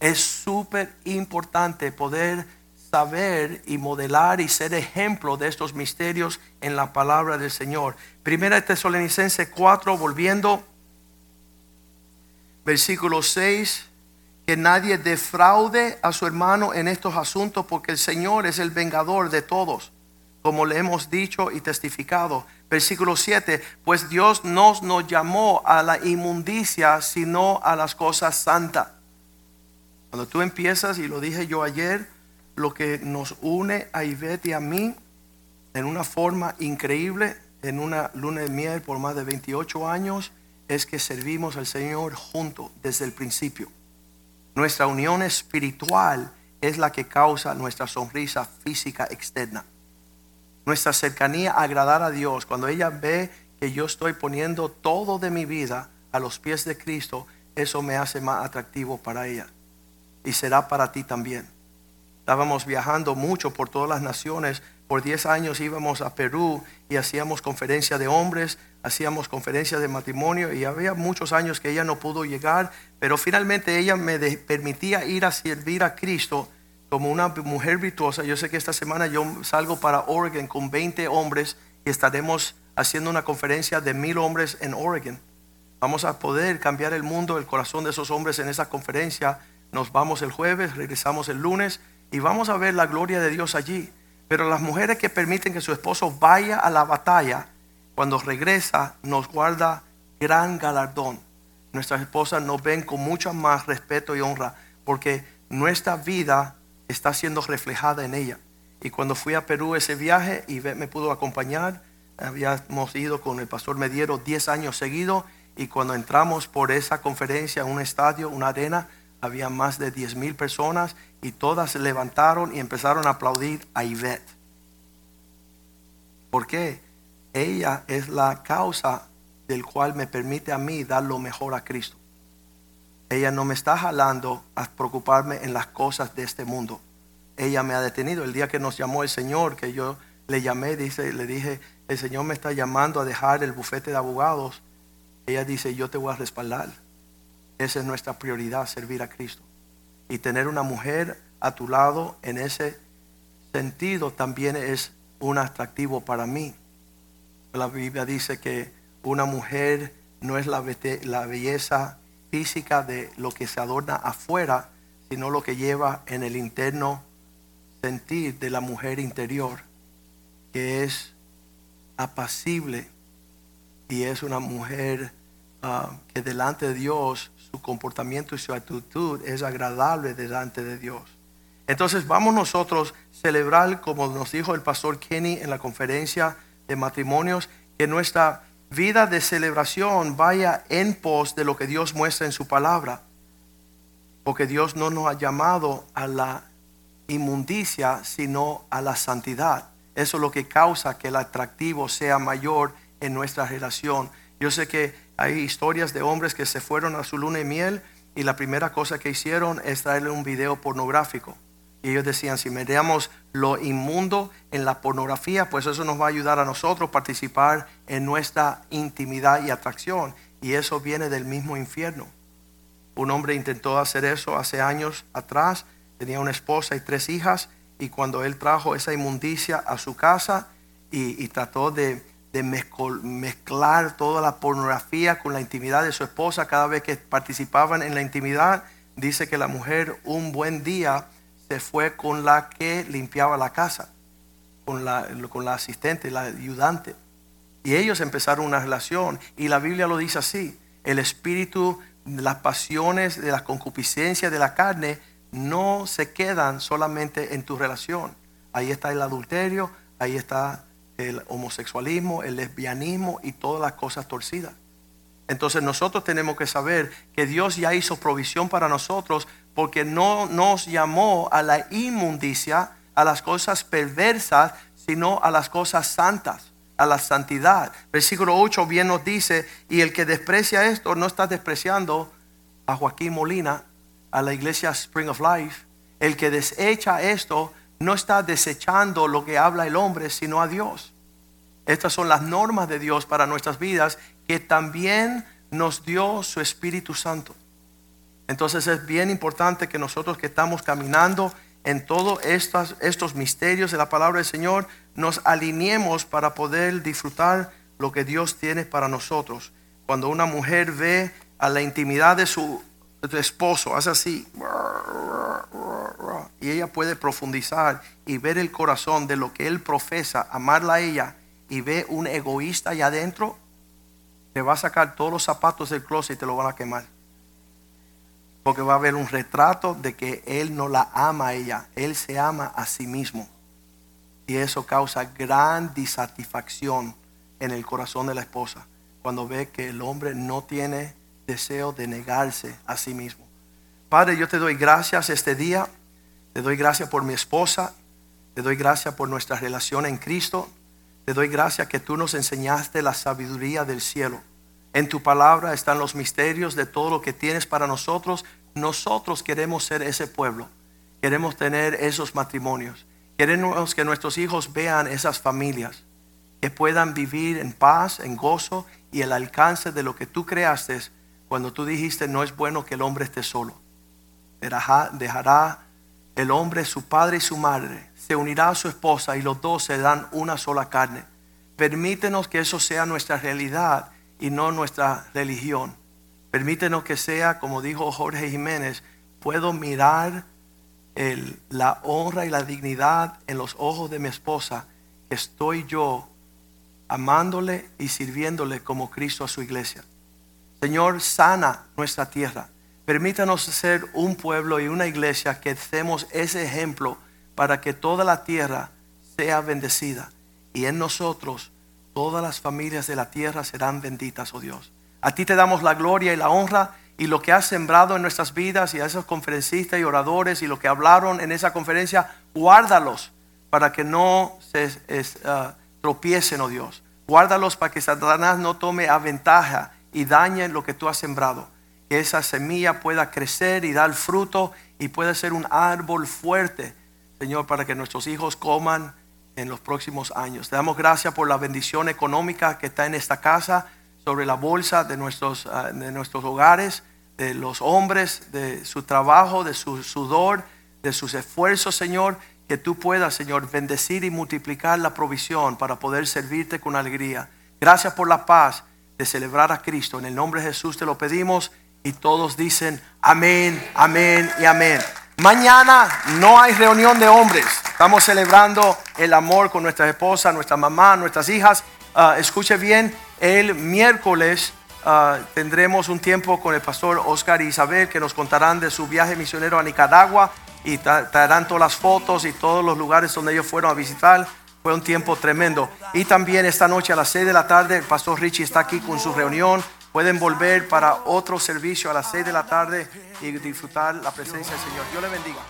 Es súper importante poder saber y modelar y ser ejemplo de estos misterios en la palabra del Señor. Primera Tesalonicense 4, volviendo, versículo 6, que nadie defraude a su hermano en estos asuntos, porque el Señor es el vengador de todos, como le hemos dicho y testificado. Versículo 7, pues Dios no nos llamó a la inmundicia, sino a las cosas santas. Cuando tú empiezas, y lo dije yo ayer, lo que nos une a Ivette y a mí en una forma increíble, en una luna de miel por más de 28 años, es que servimos al Señor juntos desde el principio. Nuestra unión espiritual es la que causa nuestra sonrisa física externa. Nuestra cercanía a agradar a Dios, cuando ella ve que yo estoy poniendo todo de mi vida a los pies de Cristo, eso me hace más atractivo para ella. Y será para ti también. Estábamos viajando mucho por todas las naciones. Por 10 años íbamos a Perú y hacíamos conferencia de hombres, hacíamos conferencias de matrimonio y había muchos años que ella no pudo llegar, pero finalmente ella me permitía ir a servir a Cristo como una mujer virtuosa. Yo sé que esta semana yo salgo para Oregon con 20 hombres y estaremos haciendo una conferencia de mil hombres en Oregon. Vamos a poder cambiar el mundo, el corazón de esos hombres en esa conferencia. Nos vamos el jueves, regresamos el lunes y vamos a ver la gloria de Dios allí. Pero las mujeres que permiten que su esposo vaya a la batalla, cuando regresa nos guarda gran galardón. Nuestras esposas nos ven con mucho más respeto y honra porque nuestra vida está siendo reflejada en ella. Y cuando fui a Perú ese viaje y me pudo acompañar, habíamos ido con el pastor Mediero 10 años seguidos y cuando entramos por esa conferencia, un estadio, una arena, había más de 10 mil personas y todas se levantaron y empezaron a aplaudir a Ivette. ¿Por qué? Ella es la causa del cual me permite a mí dar lo mejor a Cristo. Ella no me está jalando a preocuparme en las cosas de este mundo. Ella me ha detenido. El día que nos llamó el Señor, que yo le llamé, dice, le dije, el Señor me está llamando a dejar el bufete de abogados. Ella dice, yo te voy a respaldar. Esa es nuestra prioridad, servir a Cristo. Y tener una mujer a tu lado en ese sentido también es un atractivo para mí. La Biblia dice que una mujer no es la, belleza física de lo que se adorna afuera, sino lo que lleva en el interno sentir de la mujer interior, que es apacible y es una mujer ah, que delante de Dios su comportamiento y su actitud es agradable delante de Dios. Entonces vamos nosotros celebrar, como nos dijo el pastor Kenny en la conferencia de matrimonios, que nuestra vida de celebración vaya en pos de lo que Dios muestra en su palabra. Porque Dios no nos ha llamado a la inmundicia, sino a la santidad. Eso es lo que causa que el atractivo sea mayor en nuestra relación. Yo sé que hay historias de hombres que se fueron a su luna de miel y la primera cosa que hicieron es traerle un video pornográfico. Y ellos decían, si miramos lo inmundo en la pornografía, pues eso nos va a ayudar a nosotros participar en nuestra intimidad y atracción. Y eso viene del mismo infierno. Un hombre intentó hacer eso hace años atrás, tenía una esposa y tres hijas, y cuando él trajo esa inmundicia a su casa y, trató de, mezclar toda la pornografía con la intimidad de su esposa, cada vez que participaban en la intimidad, dice que la mujer un buen día se fue con la que limpiaba la casa, con la, con la asistente, la ayudante. Y ellos empezaron una relación. Y la Biblia lo dice así. El espíritu, las pasiones, de la concupiscencia de la carne no se quedan solamente en tu relación. Ahí está el adulterio, ahí está el homosexualismo, el lesbianismo y todas las cosas torcidas. Entonces nosotros tenemos que saber que Dios ya hizo provisión para nosotros porque no nos llamó a la inmundicia, a las cosas perversas, sino a las cosas santas, a la santidad. Versículo 8 bien nos dice, y el que desprecia esto no está despreciando a Joaquín Molina, a la iglesia Spring of Life. El que desecha esto no está desechando lo que habla el hombre, sino a Dios. Estas son las normas de Dios para nuestras vidas que también nos dio su Espíritu Santo. Entonces es bien importante que nosotros que estamos caminando en todos estos, estos misterios de la palabra del Señor, nos alineemos para poder disfrutar lo que Dios tiene para nosotros. Cuando una mujer ve a la intimidad de su, de su esposo, hace así, y ella puede profundizar y ver el corazón de lo que él profesa, amarla a ella, y ve un egoísta allá adentro, te va a sacar todos los zapatos del closet y te lo van a quemar. Porque va a haber un retrato de que él no la ama a ella, él se ama a sí mismo. Y eso causa gran disatisfacción en el corazón de la esposa cuando ve que el hombre no tiene deseo de negarse a sí mismo. Padre, yo te doy gracias este día, te doy gracias por mi esposa, te doy gracias por nuestra relación en Cristo, te doy gracias que tú nos enseñaste la sabiduría del cielo. En tu palabra están los misterios de todo lo que tienes para nosotros. Nosotros queremos ser ese pueblo, queremos tener esos matrimonios, queremos que nuestros hijos vean esas familias, que puedan vivir en paz, en gozo y el alcance de lo que tú creaste cuando tú dijiste no es bueno que el hombre esté solo. Dejará, el hombre su padre y su madre, se unirá a su esposa y los dos se dan una sola carne. Permítenos que eso sea nuestra realidad y no nuestra religión. Permítenos que sea, como dijo Jorge Jiménez, puedo mirar el- la honra y la dignidad en los ojos de mi esposa, que estoy yo amándole y sirviéndole como Cristo a su iglesia. Señor, sana nuestra tierra. Permítanos ser un pueblo y una iglesia que demos ese ejemplo para que toda la tierra sea bendecida. Y en nosotros todas las familias de la tierra serán benditas, oh Dios. A ti te damos la gloria y la honra y lo que has sembrado en nuestras vidas y a esos conferencistas y oradores y lo que hablaron en esa conferencia, guárdalos para que no se ah, tropiecen, oh Dios. Guárdalos para que Satanás no tome a ventaja y dañe lo que tú has sembrado. Que esa semilla pueda crecer y dar fruto y pueda ser un árbol fuerte, Señor, para que nuestros hijos coman en los próximos años. Te damos gracias por la bendición económica que está en esta casa, sobre la bolsa de nuestros, ah, de nuestros hogares, de los hombres, de su trabajo, de su sudor, de sus esfuerzos, Señor. Que tú puedas, Señor, bendecir y multiplicar la provisión para poder servirte con alegría. Gracias por la paz de celebrar a Cristo. En el nombre de Jesús te lo pedimos y todos dicen amén, amén y amén. Mañana no hay reunión de hombres. Estamos celebrando el amor con nuestras esposas, nuestra mamá, nuestras hijas. Ah, escuche bien, el miércoles ah, tendremos un tiempo con el pastor Oscar y Isabel que nos contarán de su viaje misionero a Nicaragua y tra- traerán todas las fotos y todos los lugares donde ellos fueron a visitar. Fue un tiempo tremendo. Y también esta noche a las 6 de la tarde el pastor Richie está aquí con su reunión. Pueden volver para otro servicio a las 6 de la tarde y disfrutar la presencia del Señor. Dios le bendiga.